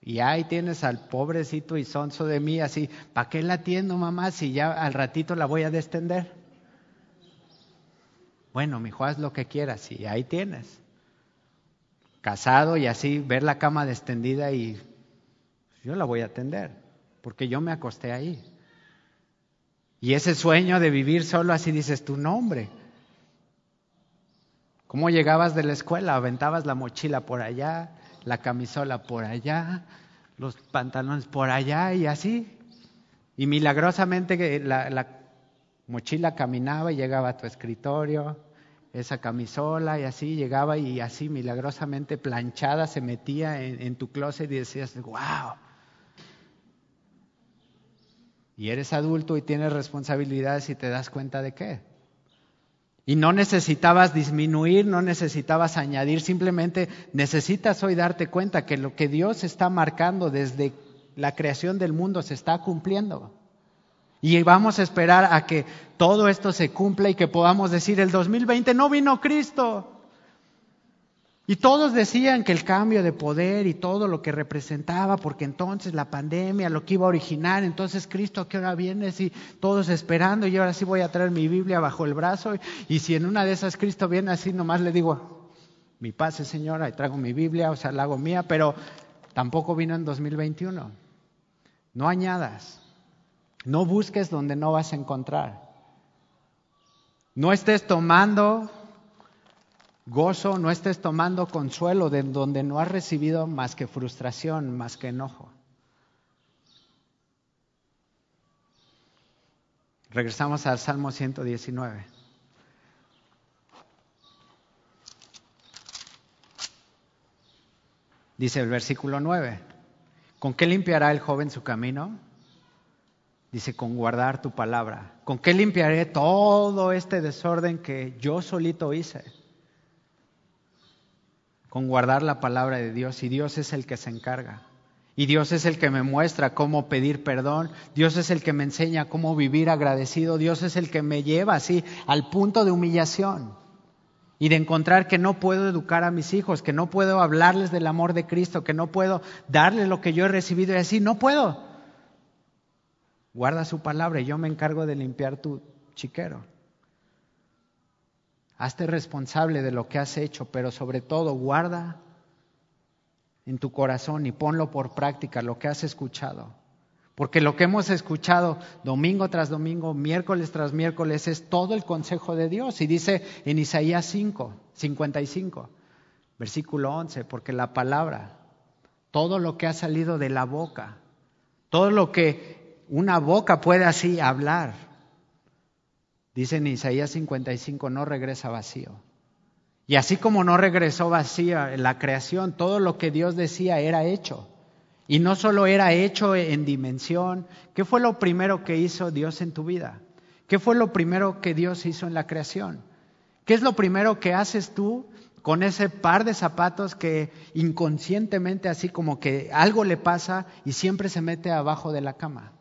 Y ahí tienes al pobrecito y sonso de mí, así, ¿para qué la tiendo, mamá, si ya al ratito la voy a destender? Bueno, mi hijo, haz lo que quieras y ahí tienes. Casado y así, ver la cama destendida y yo la voy a atender porque yo me acosté ahí. Y ese sueño de vivir solo así dices tu nombre. ¿Cómo llegabas de la escuela? Aventabas la mochila por allá, la camisola por allá, los pantalones por allá y así. Y milagrosamente la, la mochila caminaba y llegaba a tu escritorio, esa camisola y así llegaba y así milagrosamente planchada se metía en, en tu closet y decías, wow, y eres adulto y tienes responsabilidades y te das cuenta de qué. Y no necesitabas disminuir, no necesitabas añadir, simplemente necesitas hoy darte cuenta que lo que Dios está marcando desde la creación del mundo se está cumpliendo. Y vamos a esperar a que todo esto se cumpla y que podamos decir, el 2020 no vino Cristo. Y todos decían que el cambio de poder y todo lo que representaba, porque entonces la pandemia, lo que iba a originar, entonces Cristo, ¿a qué hora vienes? Y todos esperando, y ahora sí voy a traer mi Biblia bajo el brazo. Y si en una de esas Cristo viene así, nomás le digo, mi pase señora, y traigo mi Biblia, o sea, la hago mía, pero tampoco vino en 2021. No añadas, no busques donde no vas a encontrar. No estés tomando gozo, no estés tomando consuelo de donde no has recibido más que frustración, más que enojo. Regresamos al Salmo 119. Dice el versículo 9, ¿con qué limpiará el joven su camino? Dice, con guardar tu palabra. ¿Con qué limpiaré todo este desorden que yo solito hice? Con guardar la palabra de Dios y Dios es el que se encarga. Y Dios es el que me muestra cómo pedir perdón, Dios es el que me enseña cómo vivir agradecido, Dios es el que me lleva así al punto de humillación y de encontrar que no puedo educar a mis hijos, que no puedo hablarles del amor de Cristo, que no puedo darles lo que yo he recibido y así, no puedo. Guarda su palabra y yo me encargo de limpiar tu chiquero. Hazte responsable de lo que has hecho, pero sobre todo guarda en tu corazón y ponlo por práctica lo que has escuchado. Porque lo que hemos escuchado domingo tras domingo, miércoles tras miércoles, es todo el consejo de Dios. Y dice en Isaías 5, 55, versículo 11, porque la palabra, todo lo que ha salido de la boca, todo lo que una boca puede así hablar, Dice en Isaías 55, no regresa vacío. Y así como no regresó vacía la creación, todo lo que Dios decía era hecho. Y no solo era hecho en dimensión. ¿Qué fue lo primero que hizo Dios en tu vida? ¿Qué fue lo primero que Dios hizo en la creación? ¿Qué es lo primero que haces tú con ese par de zapatos que inconscientemente así como que algo le pasa y siempre se mete abajo de la cama?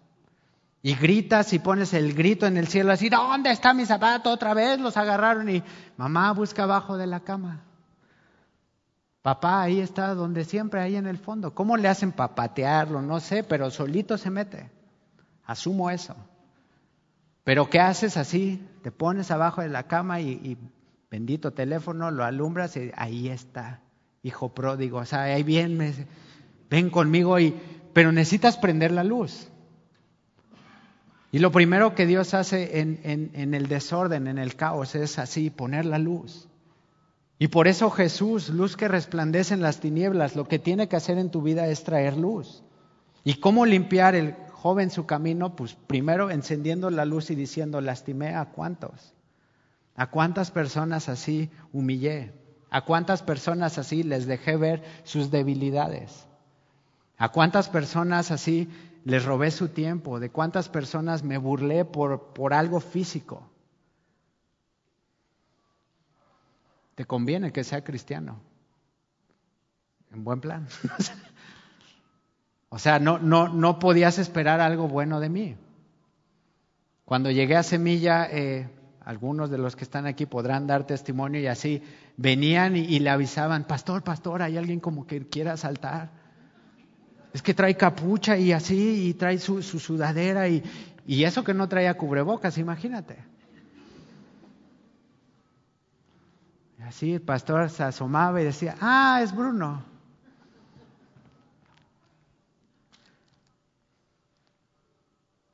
Y gritas y pones el grito en el cielo así, ¿dónde está mi zapato? Otra vez los agarraron y mamá busca abajo de la cama. Papá ahí está donde siempre, ahí en el fondo. ¿Cómo le hacen para patearlo? No sé, pero solito se mete. Asumo eso. Pero ¿qué haces así? Te pones abajo de la cama y, bendito teléfono, lo alumbras y ahí está, hijo pródigo. O sea, ahí viene, ven conmigo y, pero necesitas prender la luz. Y lo primero que Dios hace en, el desorden, en el caos, es así, poner la luz. Y por eso Jesús, luz que resplandece en las tinieblas, lo que tiene que hacer en tu vida es traer luz. ¿Y cómo limpiar el joven su camino? Pues primero encendiendo la luz y diciendo, lastimé a cuántos. ¿A cuántas personas así humillé? ¿A cuántas personas así les dejé ver sus debilidades? ¿A cuántas personas así les robé su tiempo, de cuántas personas me burlé por, por algo físico. Te conviene que sea cristiano. En buen plan. o sea, no, no, no podías esperar algo bueno de mí. Cuando llegué a Semilla, eh, algunos de los que están aquí podrán dar testimonio y así venían y, y, le avisaban, pastor, pastor, hay alguien como que quiera saltar. Es que trae capucha y así, y trae su, sudadera y, eso que no traía cubrebocas, imagínate. Así el pastor se asomaba y decía, ah, es Bruno.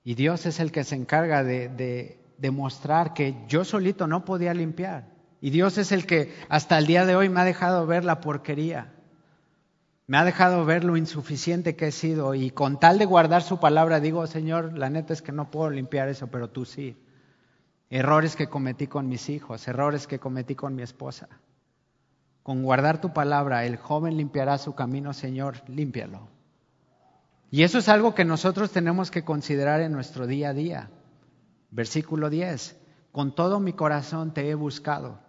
Y Dios es el que se encarga de, de demostrar que yo solito no podía limpiar. Y Dios es el que hasta el día de hoy me ha dejado ver la porquería. Me ha dejado ver lo insuficiente que he sido y con tal de guardar su palabra digo, Señor, la neta es que no puedo limpiar eso, pero tú sí. Errores que cometí con mis hijos, errores que cometí con mi esposa. Con guardar tu palabra, el joven limpiará su camino, Señor, límpialo. Y eso es algo que nosotros tenemos que considerar en nuestro día a día. Versículo 10. Con todo mi corazón te he buscado.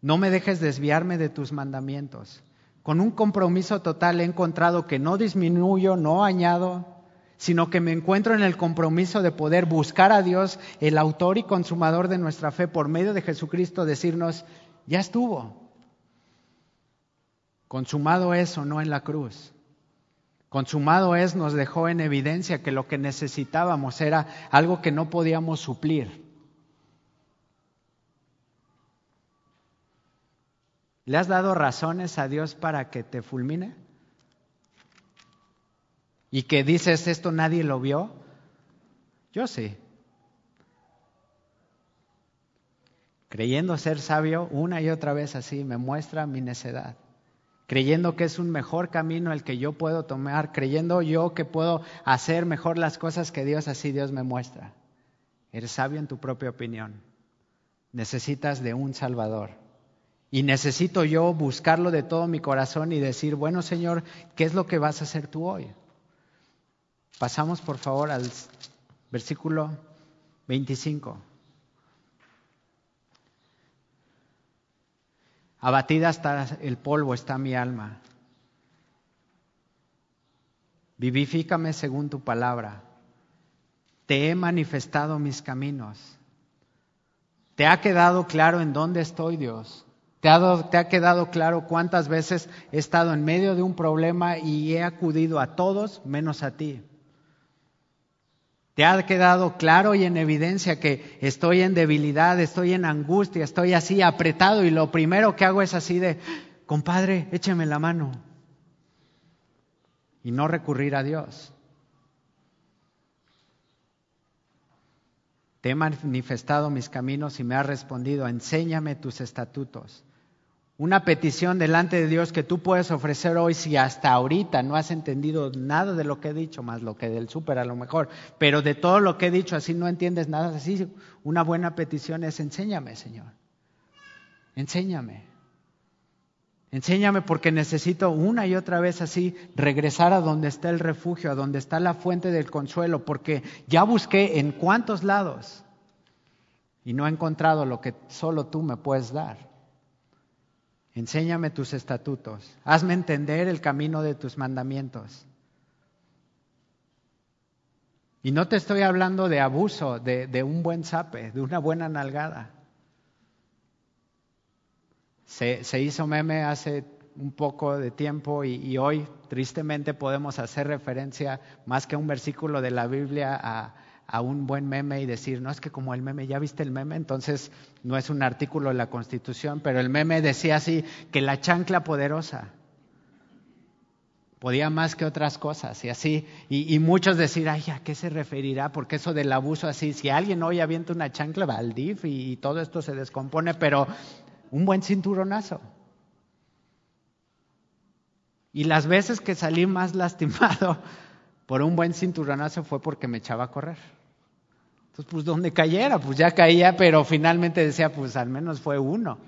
No me dejes desviarme de tus mandamientos. Con un compromiso total he encontrado que no disminuyo, no añado, sino que me encuentro en el compromiso de poder buscar a Dios, el autor y consumador de nuestra fe, por medio de Jesucristo, decirnos, ya estuvo. Consumado eso, no en la cruz. Consumado es, nos dejó en evidencia que lo que necesitábamos era algo que no podíamos suplir. ¿Le has dado razones a Dios para que te fulmine? ¿Y que dices esto nadie lo vio? Yo sí. Creyendo ser sabio una y otra vez así, me muestra mi necedad. Creyendo que es un mejor camino el que yo puedo tomar, creyendo yo que puedo hacer mejor las cosas que Dios, así Dios me muestra. Eres sabio en tu propia opinión. Necesitas de un Salvador. Y necesito yo buscarlo de todo mi corazón y decir, bueno Señor, ¿qué es lo que vas a hacer tú hoy? Pasamos por favor al versículo 25. Abatida hasta el polvo está mi alma. Vivifícame según tu palabra. Te he manifestado mis caminos. ¿Te ha quedado claro en dónde estoy, Dios? ¿Te ha, quedado claro cuántas veces he estado en medio de un problema y he acudido a todos menos a ti? ¿Te ha quedado claro y en evidencia que estoy en debilidad, estoy en angustia, estoy así apretado y lo primero que hago es así de, compadre, écheme la mano? Y no recurrir a Dios. Te he manifestado mis caminos y me has respondido, enséñame tus estatutos una petición delante de Dios que tú puedes ofrecer hoy si hasta ahorita no has entendido nada de lo que he dicho, más lo que del súper a lo mejor, pero de todo lo que he dicho así no entiendes nada, así una buena petición es enséñame, Señor. Enséñame. Enséñame porque necesito una y otra vez así regresar a donde está el refugio, a donde está la fuente del consuelo, porque ya busqué en cuántos lados y no he encontrado lo que solo tú me puedes dar. Enséñame tus estatutos. Hazme entender el camino de tus mandamientos. Y no te estoy hablando de abuso, de, un buen sape, de una buena nalgada. Se, hizo meme hace un poco de tiempo y, y, hoy tristemente podemos hacer referencia más que un versículo de la Biblia a, a un buen meme y decir, no es que como el meme, ya viste el meme, entonces no es un artículo de la Constitución, pero el meme decía así, que la chancla poderosa podía más que otras cosas y así, y, muchos decir, ay, ¿a qué se referirá? Porque eso del abuso así, si alguien hoy avienta una chancla, va al DIF y, y todo esto se descompone, pero un buen cinturonazo. Y las veces que salí más lastimado por un buen cinturonazo fue porque me echaba a correr. Entonces, pues donde cayera, pues ya caía, pero finalmente decía, pues al menos fue uno.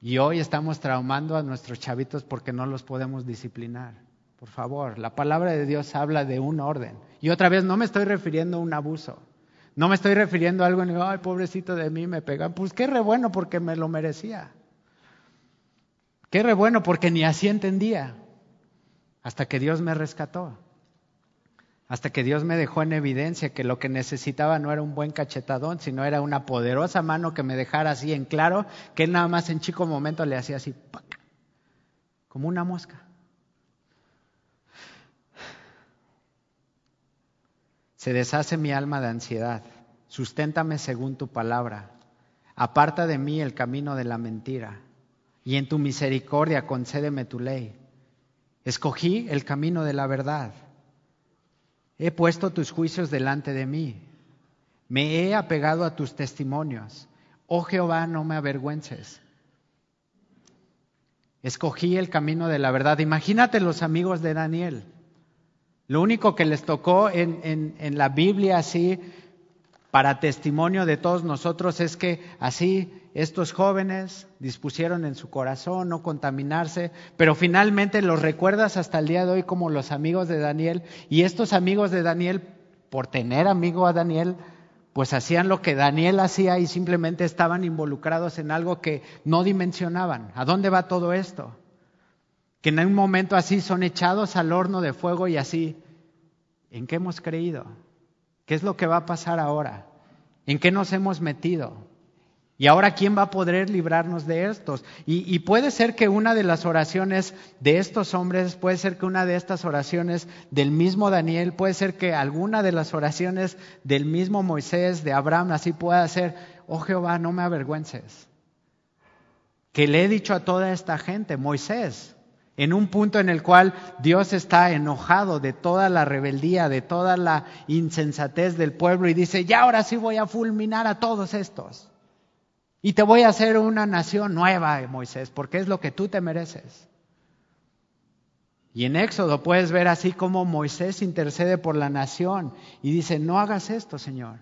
Y hoy estamos traumando a nuestros chavitos porque no los podemos disciplinar. Por favor, la palabra de Dios habla de un orden. Y otra vez, no me estoy refiriendo a un abuso. No me estoy refiriendo a algo en, ay, pobrecito de mí, me pega. Pues qué re bueno porque me lo merecía. Qué re bueno porque ni así entendía. Hasta que Dios me rescató. Hasta que Dios me dejó en evidencia que lo que necesitaba no era un buen cachetadón, sino era una poderosa mano que me dejara así en claro, que nada más en chico momento le hacía así, como una mosca. Se deshace mi alma de ansiedad, susténtame según tu palabra, aparta de mí el camino de la mentira, y en tu misericordia concédeme tu ley. Escogí el camino de la verdad He puesto tus juicios delante de mí. Me he apegado a tus testimonios. Oh Jehová, no me avergüences. Escogí el camino de la verdad. Imagínate los amigos de Daniel. Lo único que les tocó en, la Biblia así para testimonio de todos nosotros es que así estos jóvenes dispusieron en su corazón no contaminarse, pero finalmente los recuerdas hasta el día de hoy como los amigos de Daniel y estos amigos de Daniel, por tener amigo a Daniel, pues hacían lo que Daniel hacía y simplemente estaban involucrados en algo que no dimensionaban. ¿A dónde va todo esto? que en un momento así son echados al horno de fuego y así. ¿En qué hemos creído? ¿Qué es lo que va a pasar ahora? ¿En qué nos hemos metido? Y ahora, ¿quién va a poder librarnos de estos? Y, puede ser que una de las oraciones de estos hombres, puede ser que una de estas oraciones del mismo Daniel, puede ser que alguna de las oraciones del mismo Moisés, de Abraham, así pueda ser, oh Jehová, no me avergüences. Que le he dicho a toda esta gente, Moisés, en un punto en el cual Dios está enojado de toda la rebeldía, de toda la insensatez del pueblo y dice, ya ahora sí voy a fulminar a todos estos. Y te voy a hacer una nación nueva, Moisés, porque es lo que tú te mereces. Y en Éxodo puedes ver así como Moisés intercede por la nación y dice, no hagas esto, Señor,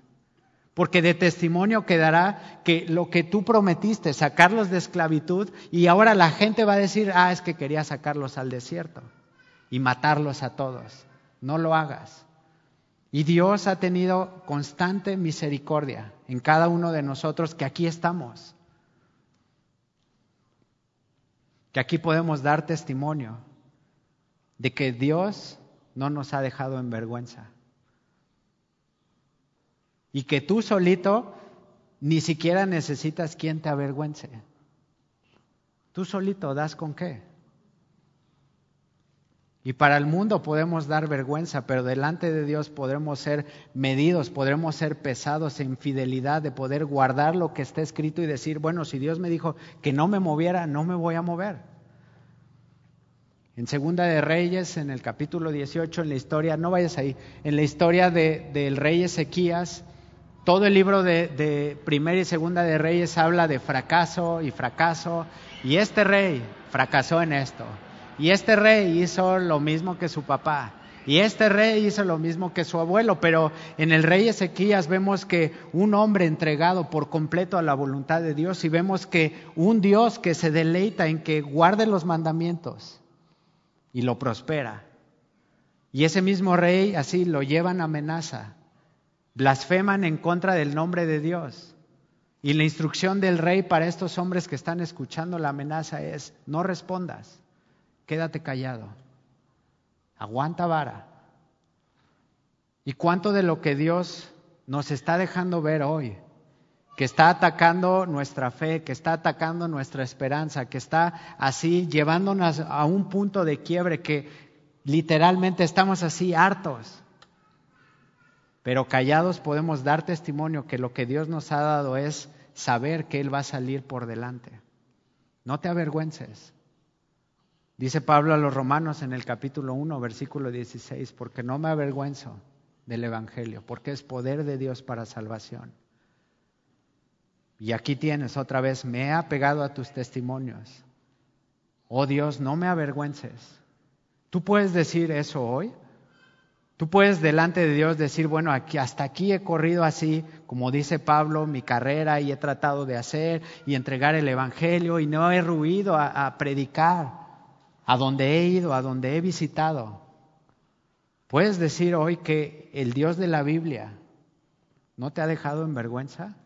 porque de testimonio quedará que lo que tú prometiste, sacarlos de esclavitud, y ahora la gente va a decir, ah, es que quería sacarlos al desierto y matarlos a todos. No lo hagas. Y Dios ha tenido constante misericordia en cada uno de nosotros que aquí estamos. Que aquí podemos dar testimonio de que Dios no nos ha dejado en vergüenza. Y que tú solito ni siquiera necesitas quien te avergüence. Tú solito das con qué. Y para el mundo podemos dar vergüenza, pero delante de Dios podremos ser medidos, podremos ser pesados en fidelidad de poder guardar lo que está escrito y decir, bueno, si Dios me dijo que no me moviera, no me voy a mover. En Segunda de Reyes, en el capítulo 18, en la historia, no vayas ahí, en la historia del rey Ezequías, todo el libro de, de Primera y Segunda de Reyes habla de fracaso y fracaso, y este rey fracasó en esto y este rey hizo lo mismo que su papá. Y este rey hizo lo mismo que su abuelo, pero en el rey Ezequías vemos que un hombre entregado por completo a la voluntad de Dios y vemos que un Dios que se deleita en que guarde los mandamientos y lo prospera. Y ese mismo rey así lo llevan a amenaza, blasfeman en contra del nombre de Dios. Y la instrucción del rey para estos hombres que están escuchando la amenaza es, no respondas quédate callado. Aguanta vara. ¿Y cuánto de lo que Dios nos está dejando ver hoy, que está atacando nuestra fe, que está atacando nuestra esperanza, que está así llevándonos a un punto de quiebre que literalmente estamos así hartos? Pero callados podemos dar testimonio que lo que Dios nos ha dado es saber que Él va a salir por delante. No te avergüences. Dice Pablo a los romanos en el capítulo 1, versículo 16, porque no me avergüenzo del Evangelio, porque es poder de Dios para salvación. Y aquí tienes otra vez, me he apegado a tus testimonios. Oh Dios, no me avergüences. ¿Tú puedes decir eso hoy? Tú puedes delante de Dios decir, bueno, aquí, hasta aquí he corrido así, como dice Pablo, mi carrera y he tratado de hacer y entregar el Evangelio y no he ruido a, a predicar a donde he ido, a donde he visitado, ¿puedes decir hoy que el Dios de la Biblia no te ha dejado en vergüenza?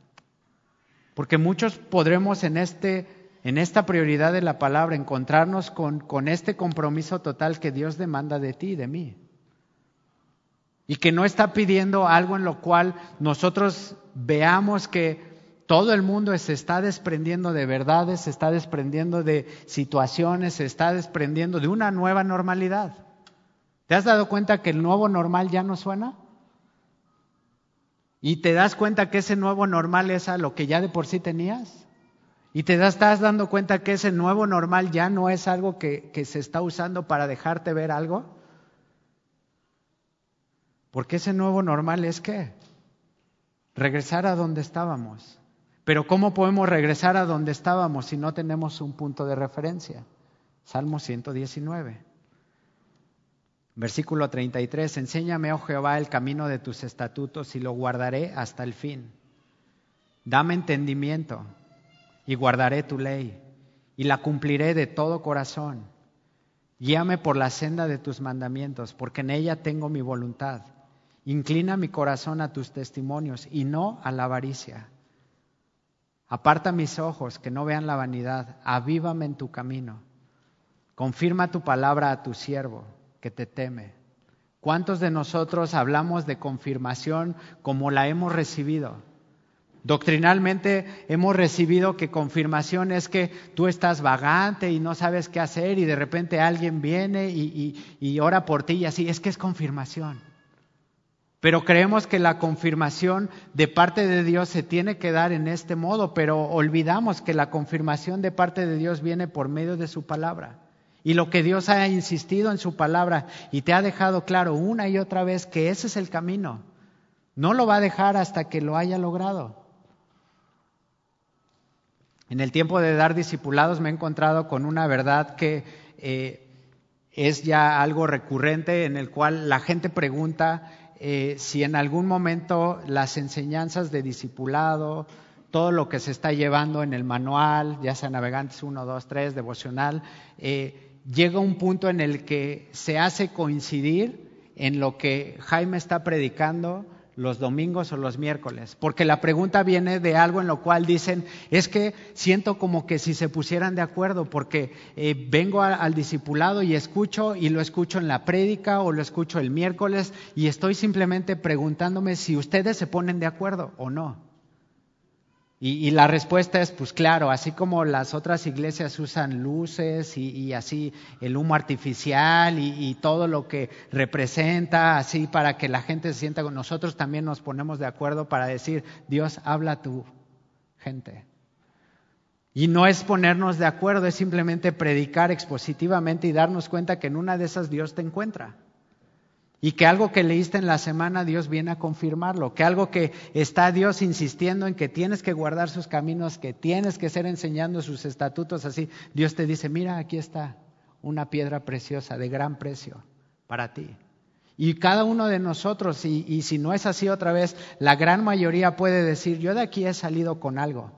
Porque muchos podremos en, este, en esta prioridad de la palabra encontrarnos con, con este compromiso total que Dios demanda de ti y de mí. Y que no está pidiendo algo en lo cual nosotros veamos que todo el mundo se está desprendiendo de verdades, se está desprendiendo de situaciones, se está desprendiendo de una nueva normalidad. ¿Te has dado cuenta que el nuevo normal ya no suena? ¿Y te das cuenta que ese nuevo normal es a lo que ya de por sí tenías? ¿Y te estás dando cuenta que ese nuevo normal ya no es algo que, que se está usando para dejarte ver algo? Porque ese nuevo normal es qué? Regresar a donde estábamos. Pero ¿cómo podemos regresar a donde estábamos si no tenemos un punto de referencia? Salmo 119. Versículo 33. Enséñame, oh Jehová, el camino de tus estatutos y lo guardaré hasta el fin. Dame entendimiento y guardaré tu ley y la cumpliré de todo corazón. Guíame por la senda de tus mandamientos, porque en ella tengo mi voluntad. Inclina mi corazón a tus testimonios y no a la avaricia. Aparta mis ojos que no vean la vanidad, avívame en tu camino. Confirma tu palabra a tu siervo, que te teme. ¿Cuántos de nosotros hablamos de confirmación como la hemos recibido? Doctrinalmente hemos recibido que confirmación es que tú estás vagante y no sabes qué hacer y de repente alguien viene y, ora por ti y así. Es que es confirmación. Pero creemos que la confirmación de parte de Dios se tiene que dar en este modo, pero olvidamos que la confirmación de parte de Dios viene por medio de su palabra. Y lo que Dios ha insistido en su palabra y te ha dejado claro una y otra vez que ese es el camino, no lo va a dejar hasta que lo haya logrado. En el tiempo de dar discipulados me he encontrado con una verdad que eh, es ya algo recurrente en el cual la gente pregunta eh, si en algún momento las enseñanzas de discipulado, todo lo que se está llevando en el manual, ya sea Navegantes 1, 2, 3, devocional, eh, llega un punto en el que se hace coincidir en lo que Jaime está predicando los domingos o los miércoles, porque la pregunta viene de algo en lo cual dicen, es que siento como que si se pusieran de acuerdo, porque eh, vengo al discipulado y escucho y lo escucho en la prédica o lo escucho el miércoles y estoy simplemente preguntándome si ustedes se ponen de acuerdo o no. Y, la respuesta es, pues claro, así como las otras iglesias usan luces y, así el humo artificial y, todo lo que representa, así para que la gente se sienta con nosotros, también nos ponemos de acuerdo para decir, Dios, habla a tu gente. Y no es ponernos de acuerdo, es simplemente predicar expositivamente y darnos cuenta que en una de esas Dios te encuentra. Y que algo que leíste en la semana Dios viene a confirmarlo, que algo que está Dios insistiendo en que tienes que guardar sus caminos, que tienes que ser enseñando sus estatutos así, Dios te dice, mira, aquí está una piedra preciosa de gran precio para ti. Y cada uno de nosotros, y, y si no es así otra vez, la gran mayoría puede decir, yo de aquí he salido con algo,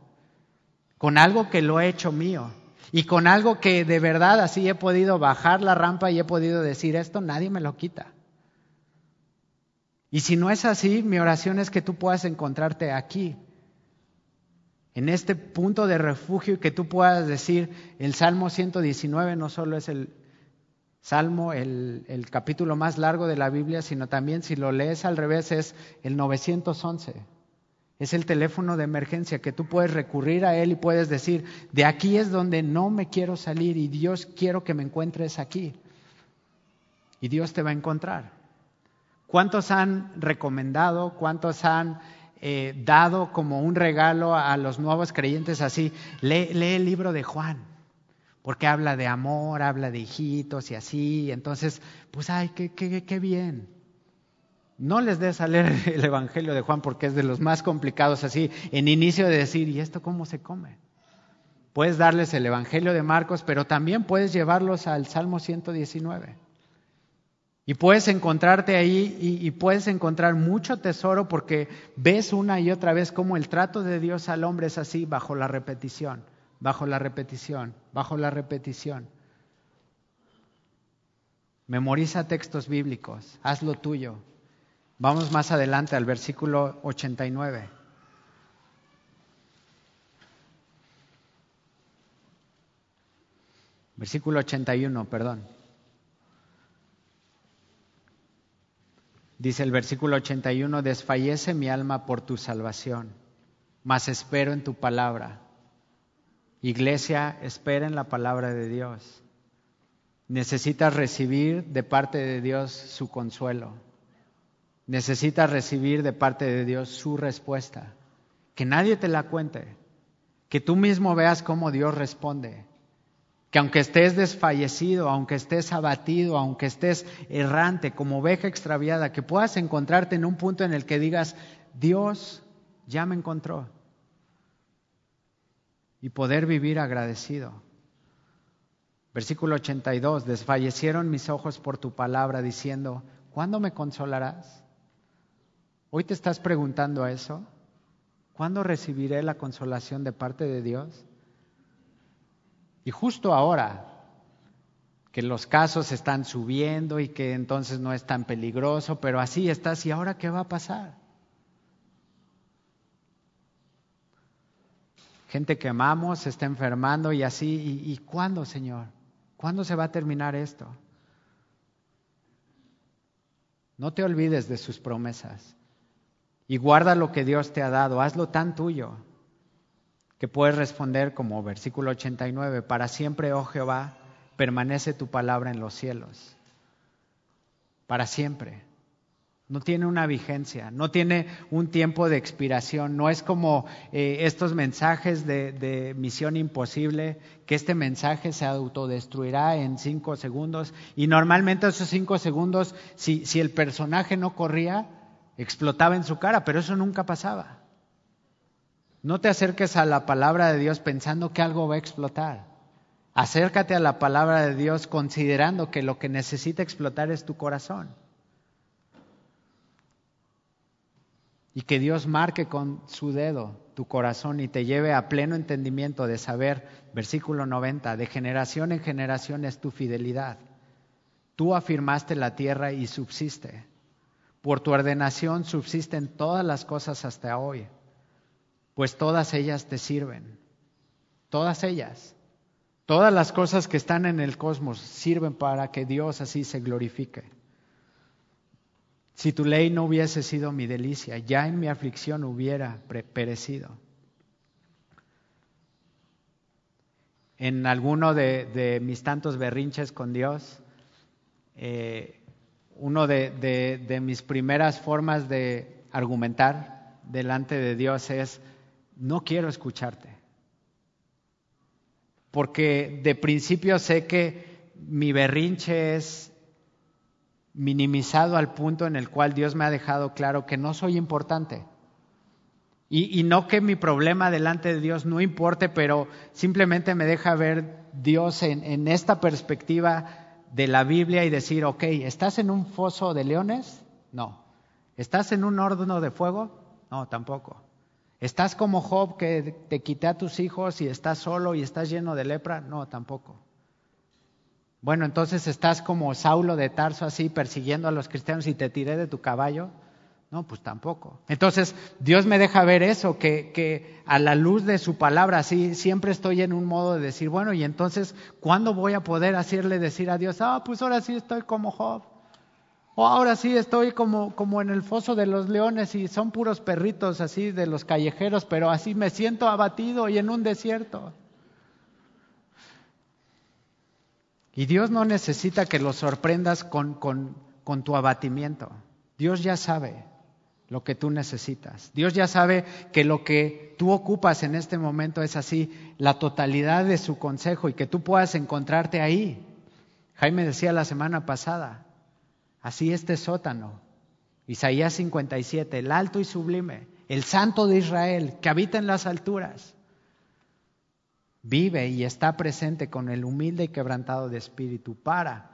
con algo que lo he hecho mío. Y con algo que de verdad así he podido bajar la rampa y he podido decir esto, nadie me lo quita. Y si no es así, mi oración es que tú puedas encontrarte aquí, en este punto de refugio y que tú puedas decir, el Salmo 119 no solo es el Salmo, el, capítulo más largo de la Biblia, sino también si lo lees al revés es el 911. Es el teléfono de emergencia que tú puedes recurrir a él y puedes decir, de aquí es donde no me quiero salir y Dios quiero que me encuentres aquí. Y Dios te va a encontrar. ¿Cuántos han recomendado, cuántos han eh, dado como un regalo a los nuevos creyentes así? Lee, el libro de Juan, porque habla de amor, habla de hijitos y así. Entonces, pues, ay, qué, qué, bien. No les des a leer el Evangelio de Juan porque es de los más complicados así, en inicio de decir, ¿y esto cómo se come? Puedes darles el Evangelio de Marcos, pero también puedes llevarlos al Salmo 119. Y puedes encontrarte ahí y, puedes encontrar mucho tesoro porque ves una y otra vez cómo el trato de Dios al hombre es así, bajo la repetición, bajo la repetición, bajo la repetición. Memoriza textos bíblicos, haz lo tuyo. Vamos más adelante al versículo 89. Versículo 81, perdón. Dice el versículo 81, desfallece mi alma por tu salvación, mas espero en tu palabra. Iglesia, espera en la palabra de Dios. Necesitas recibir de parte de Dios su consuelo. Necesitas recibir de parte de Dios su respuesta. Que nadie te la cuente. Que tú mismo veas cómo Dios responde que aunque estés desfallecido, aunque estés abatido, aunque estés errante, como oveja extraviada, que puedas encontrarte en un punto en el que digas, Dios ya me encontró. Y poder vivir agradecido. Versículo 82, desfallecieron mis ojos por tu palabra diciendo, ¿cuándo me consolarás? Hoy te estás preguntando eso. ¿Cuándo recibiré la consolación de parte de Dios? Y justo ahora que los casos están subiendo y que entonces no es tan peligroso, pero así estás, ¿y ahora qué va a pasar? Gente que amamos se está enfermando y así, ¿y, y cuándo, Señor? ¿Cuándo se va a terminar esto? No te olvides de sus promesas y guarda lo que Dios te ha dado, hazlo tan tuyo que puedes responder como versículo 89, para siempre, oh Jehová, permanece tu palabra en los cielos, para siempre. No tiene una vigencia, no tiene un tiempo de expiración, no es como eh, estos mensajes de, misión imposible, que este mensaje se autodestruirá en cinco segundos y normalmente esos cinco segundos, si, si el personaje no corría, explotaba en su cara, pero eso nunca pasaba. No te acerques a la palabra de Dios pensando que algo va a explotar. Acércate a la palabra de Dios considerando que lo que necesita explotar es tu corazón. y que Dios marque con su dedo tu corazón y te lleve a pleno entendimiento de saber, versículo 90, de generación en generación es tu fidelidad. Tú afirmaste la tierra y subsiste. Por tu ordenación subsisten todas las cosas hasta hoy, pues todas ellas te sirven. Todas ellas. Todas las cosas que están en el cosmos sirven para que Dios así se glorifique. Si tu ley no hubiese sido mi delicia, ya en mi aflicción hubiera perecido. En alguno de, mis tantos berrinches con Dios, eh, uno de mis primeras formas de argumentar delante de Dios es, no quiero escucharte. Porque de principio sé que mi berrinche es minimizado al punto en el cual Dios me ha dejado claro que no soy importante. Y, no que mi problema delante de Dios no importe, pero simplemente me deja ver Dios en, en esta perspectiva de la Biblia y decir, ok, ¿estás en un foso de leones? No. ¿Estás en un horno de fuego? No, tampoco. ¿Estás como Job que te quité a tus hijos y estás solo y estás lleno de lepra? No, tampoco. Bueno, entonces estás como Saulo de Tarso así persiguiendo a los cristianos y te tiré de tu caballo. No, pues tampoco. Entonces Dios me deja ver eso, que, que a la luz de su palabra, así siempre estoy en un modo de decir, bueno, y entonces, ¿cuándo voy a poder hacerle decir a Dios, ah, pues ahora sí estoy como Job? O ahora sí estoy como, como en el foso de los leones y son puros perritos así de los callejeros, pero así me siento abatido y en un desierto. Y Dios no necesita que lo sorprendas con, con, tu abatimiento. Dios ya sabe lo que tú necesitas. Dios ya sabe que lo que tú ocupas en este momento es así, la totalidad de su consejo y que tú puedas encontrarte ahí. Jaime decía la semana pasada, así este sótano, Isaías 57, el alto y sublime, el santo de Israel que habita en las alturas vive y está presente con el humilde y quebrantado de espíritu para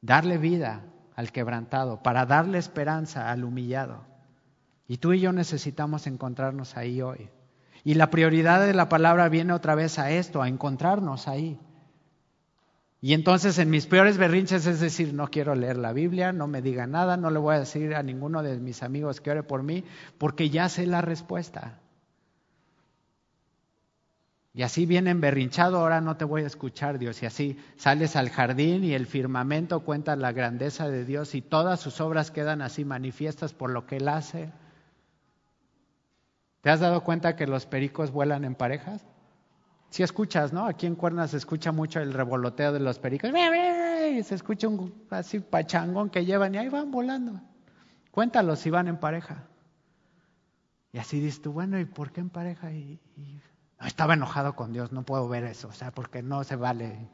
darle vida al quebrantado, para darle esperanza al humillado. Y tú y yo necesitamos encontrarnos ahí hoy. Y la prioridad de la palabra viene otra vez a esto, a encontrarnos ahí. Y entonces en mis peores berrinches es decir, no quiero leer la Biblia, no me diga nada, no le voy a decir a ninguno de mis amigos que ore por mí, porque ya sé la respuesta. Y así viene emberrinchado, ahora no te voy a escuchar, Dios. Y así sales al jardín y el firmamento cuenta la grandeza de Dios y todas sus obras quedan así manifiestas por lo que Él hace. ¿Te has dado cuenta que los pericos vuelan en parejas? Si escuchas, ¿no? Aquí en Cuernas se escucha mucho el revoloteo de los pericos. Y se escucha un así pachangón que llevan y ahí van volando. Cuéntalos si van en pareja. Y así dices bueno, ¿y por qué en pareja? y estaba enojado con Dios, no puedo ver eso, o sea, porque no se vale.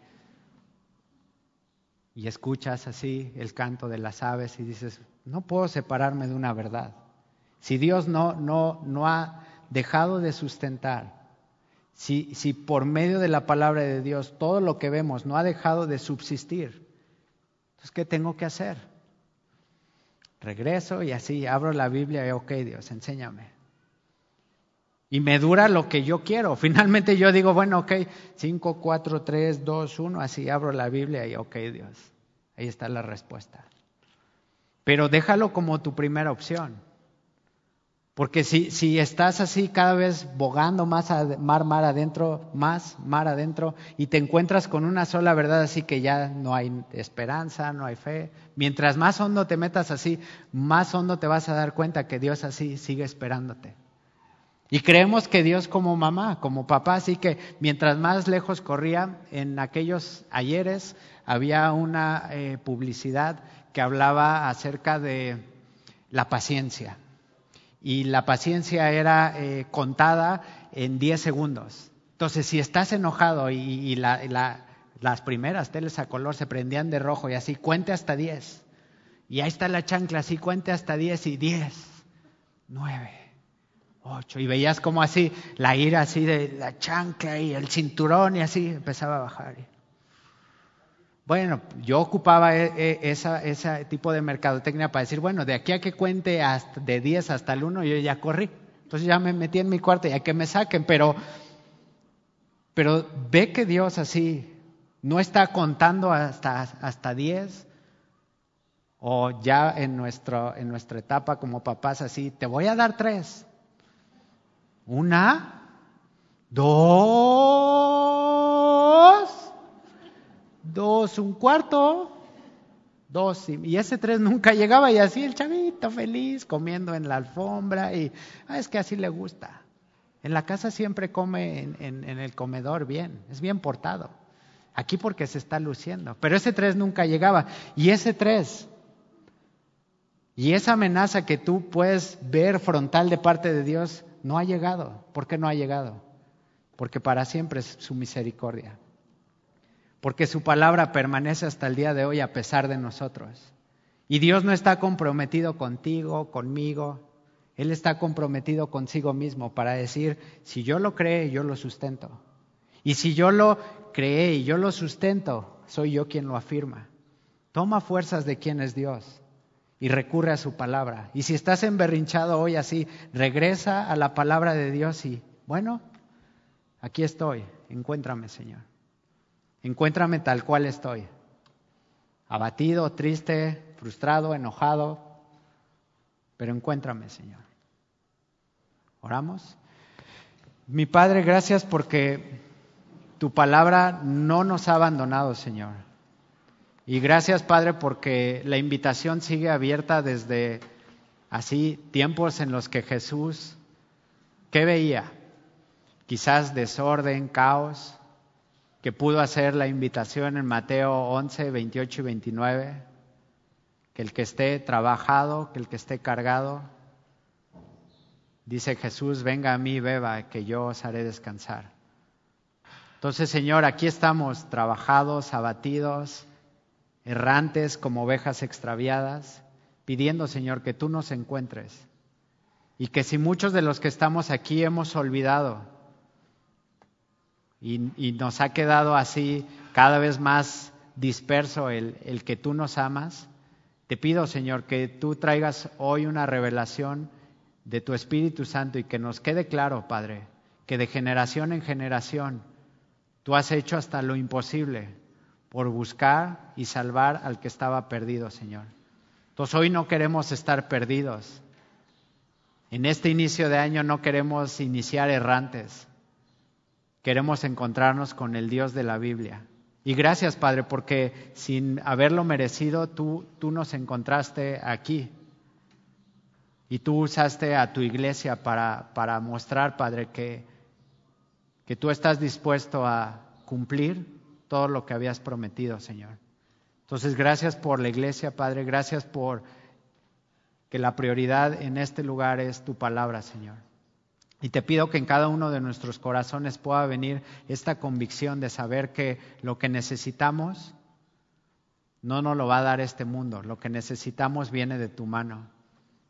Y escuchas así el canto de las aves y dices, no puedo separarme de una verdad. Si Dios no, no, no ha dejado de sustentar, si, si por medio de la palabra de Dios todo lo que vemos no ha dejado de subsistir, entonces, ¿qué tengo que hacer? Regreso y así abro la Biblia y, ok, Dios, enséñame y me dura lo que yo quiero. Finalmente yo digo, bueno, ok, 5, 4, 3, 2, 1, así abro la Biblia y ok, Dios, ahí está la respuesta. Pero déjalo como tu primera opción. Porque si, si estás así cada vez bogando más mar, mar adentro, más mar adentro, y te encuentras con una sola verdad así que ya no hay esperanza, no hay fe, mientras más hondo te metas así, más hondo te vas a dar cuenta que Dios así sigue esperándote. Y creemos que Dios como mamá, como papá, así que mientras más lejos corría, en aquellos ayeres había una eh, publicidad que hablaba acerca de la paciencia y la paciencia era eh, contada en 10 segundos. Entonces, si estás enojado y, las primeras teles a color se prendían de rojo y así, cuente hasta 10. Y ahí está la chancla, así, cuente hasta 10 y 10, 9, 8. Y veías como así la ira así de la chancla y el cinturón y así empezaba a bajar. Bueno, yo ocupaba e, e, ese tipo de mercadotecnia para decir, bueno, de aquí a que cuente hasta, de 10 hasta el 1, yo ya corrí. Entonces ya me metí en mi cuarto y a que me saquen, pero, pero ve que Dios así no está contando hasta, hasta 10 o ya en, nuestro, en nuestra etapa como papás así, te voy a dar tres. Una, dos, dos, un cuarto, dos, y ese tres nunca llegaba y así el chavito feliz comiendo en la alfombra y ah, es que así le gusta. En la casa siempre come en, el comedor bien, es bien portado. Aquí porque se está luciendo, pero ese tres nunca llegaba. Y ese tres, y esa amenaza que tú puedes ver frontal de parte de Dios, no ha llegado. ¿Por qué no ha llegado? Porque para siempre es su misericordia porque su palabra permanece hasta el día de hoy a pesar de nosotros. Y Dios no está comprometido contigo, conmigo, Él está comprometido consigo mismo para decir, si yo lo creo, yo lo sustento. Y si yo lo creé y yo lo sustento, soy yo quien lo afirma. Toma fuerzas de quien es Dios y recurre a su palabra. Y si estás emberrinchado hoy así, regresa a la palabra de Dios y, bueno, aquí estoy, encuéntrame, Señor. Encuéntrame tal cual estoy. Abatido, triste, frustrado, enojado. Pero encuéntrame, Señor. Oramos. Mi Padre, gracias porque tu palabra no nos ha abandonado, Señor. Y gracias, Padre, porque la invitación sigue abierta desde así tiempos en los que Jesús, ¿qué veía? Quizás desorden, caos, que pudo hacer la invitación en Mateo 11, 28 y 29, que el que esté trabajado, que el que esté cargado, dice Jesús, venga a mí, beba, que yo os haré descansar. Entonces, Señor, aquí estamos trabajados, abatidos, errantes como ovejas extraviadas, pidiendo, Señor, que tú nos encuentres. Y que si muchos de los que estamos aquí hemos olvidado y, nos ha quedado así cada vez más disperso el, el que tú nos amas, te pido, Señor, que tú traigas hoy una revelación de tu Espíritu Santo y que nos quede claro, Padre, que de generación en generación tú has hecho hasta lo imposible por buscar y salvar al que estaba perdido, Señor. Entonces hoy no queremos estar perdidos. En este inicio de año no queremos iniciar errantes queremos encontrarnos con el Dios de la Biblia. Y gracias, Padre, porque sin haberlo merecido, tú, tú nos encontraste aquí. Y tú usaste a tu iglesia para, para mostrar, Padre, que, que tú estás dispuesto a cumplir todo lo que habías prometido, Señor. Entonces, gracias por la iglesia, Padre. Gracias por que la prioridad en este lugar es tu palabra, Señor. Y te pido que en cada uno de nuestros corazones pueda venir esta convicción de saber que lo que necesitamos no nos lo va a dar este mundo, lo que necesitamos viene de tu mano.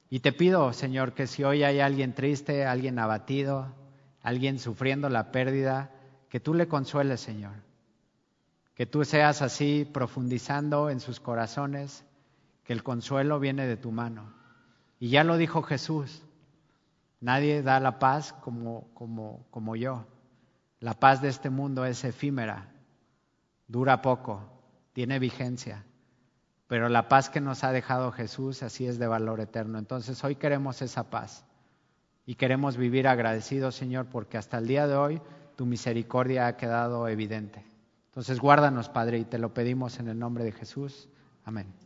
Y te pido, Señor, que si hoy hay alguien triste, alguien abatido, alguien sufriendo la pérdida, que tú le consueles, Señor. Que tú seas así profundizando en sus corazones, que el consuelo viene de tu mano. Y ya lo dijo Jesús, Nadie da la paz como, como, como yo. La paz de este mundo es efímera, dura poco, tiene vigencia. Pero la paz que nos ha dejado Jesús así es de valor eterno. Entonces hoy queremos esa paz. Y queremos vivir agradecidos, Señor, porque hasta el día de hoy tu misericordia ha quedado evidente. Entonces guárdanos, Padre, y te lo pedimos en el nombre de Jesús. Amén.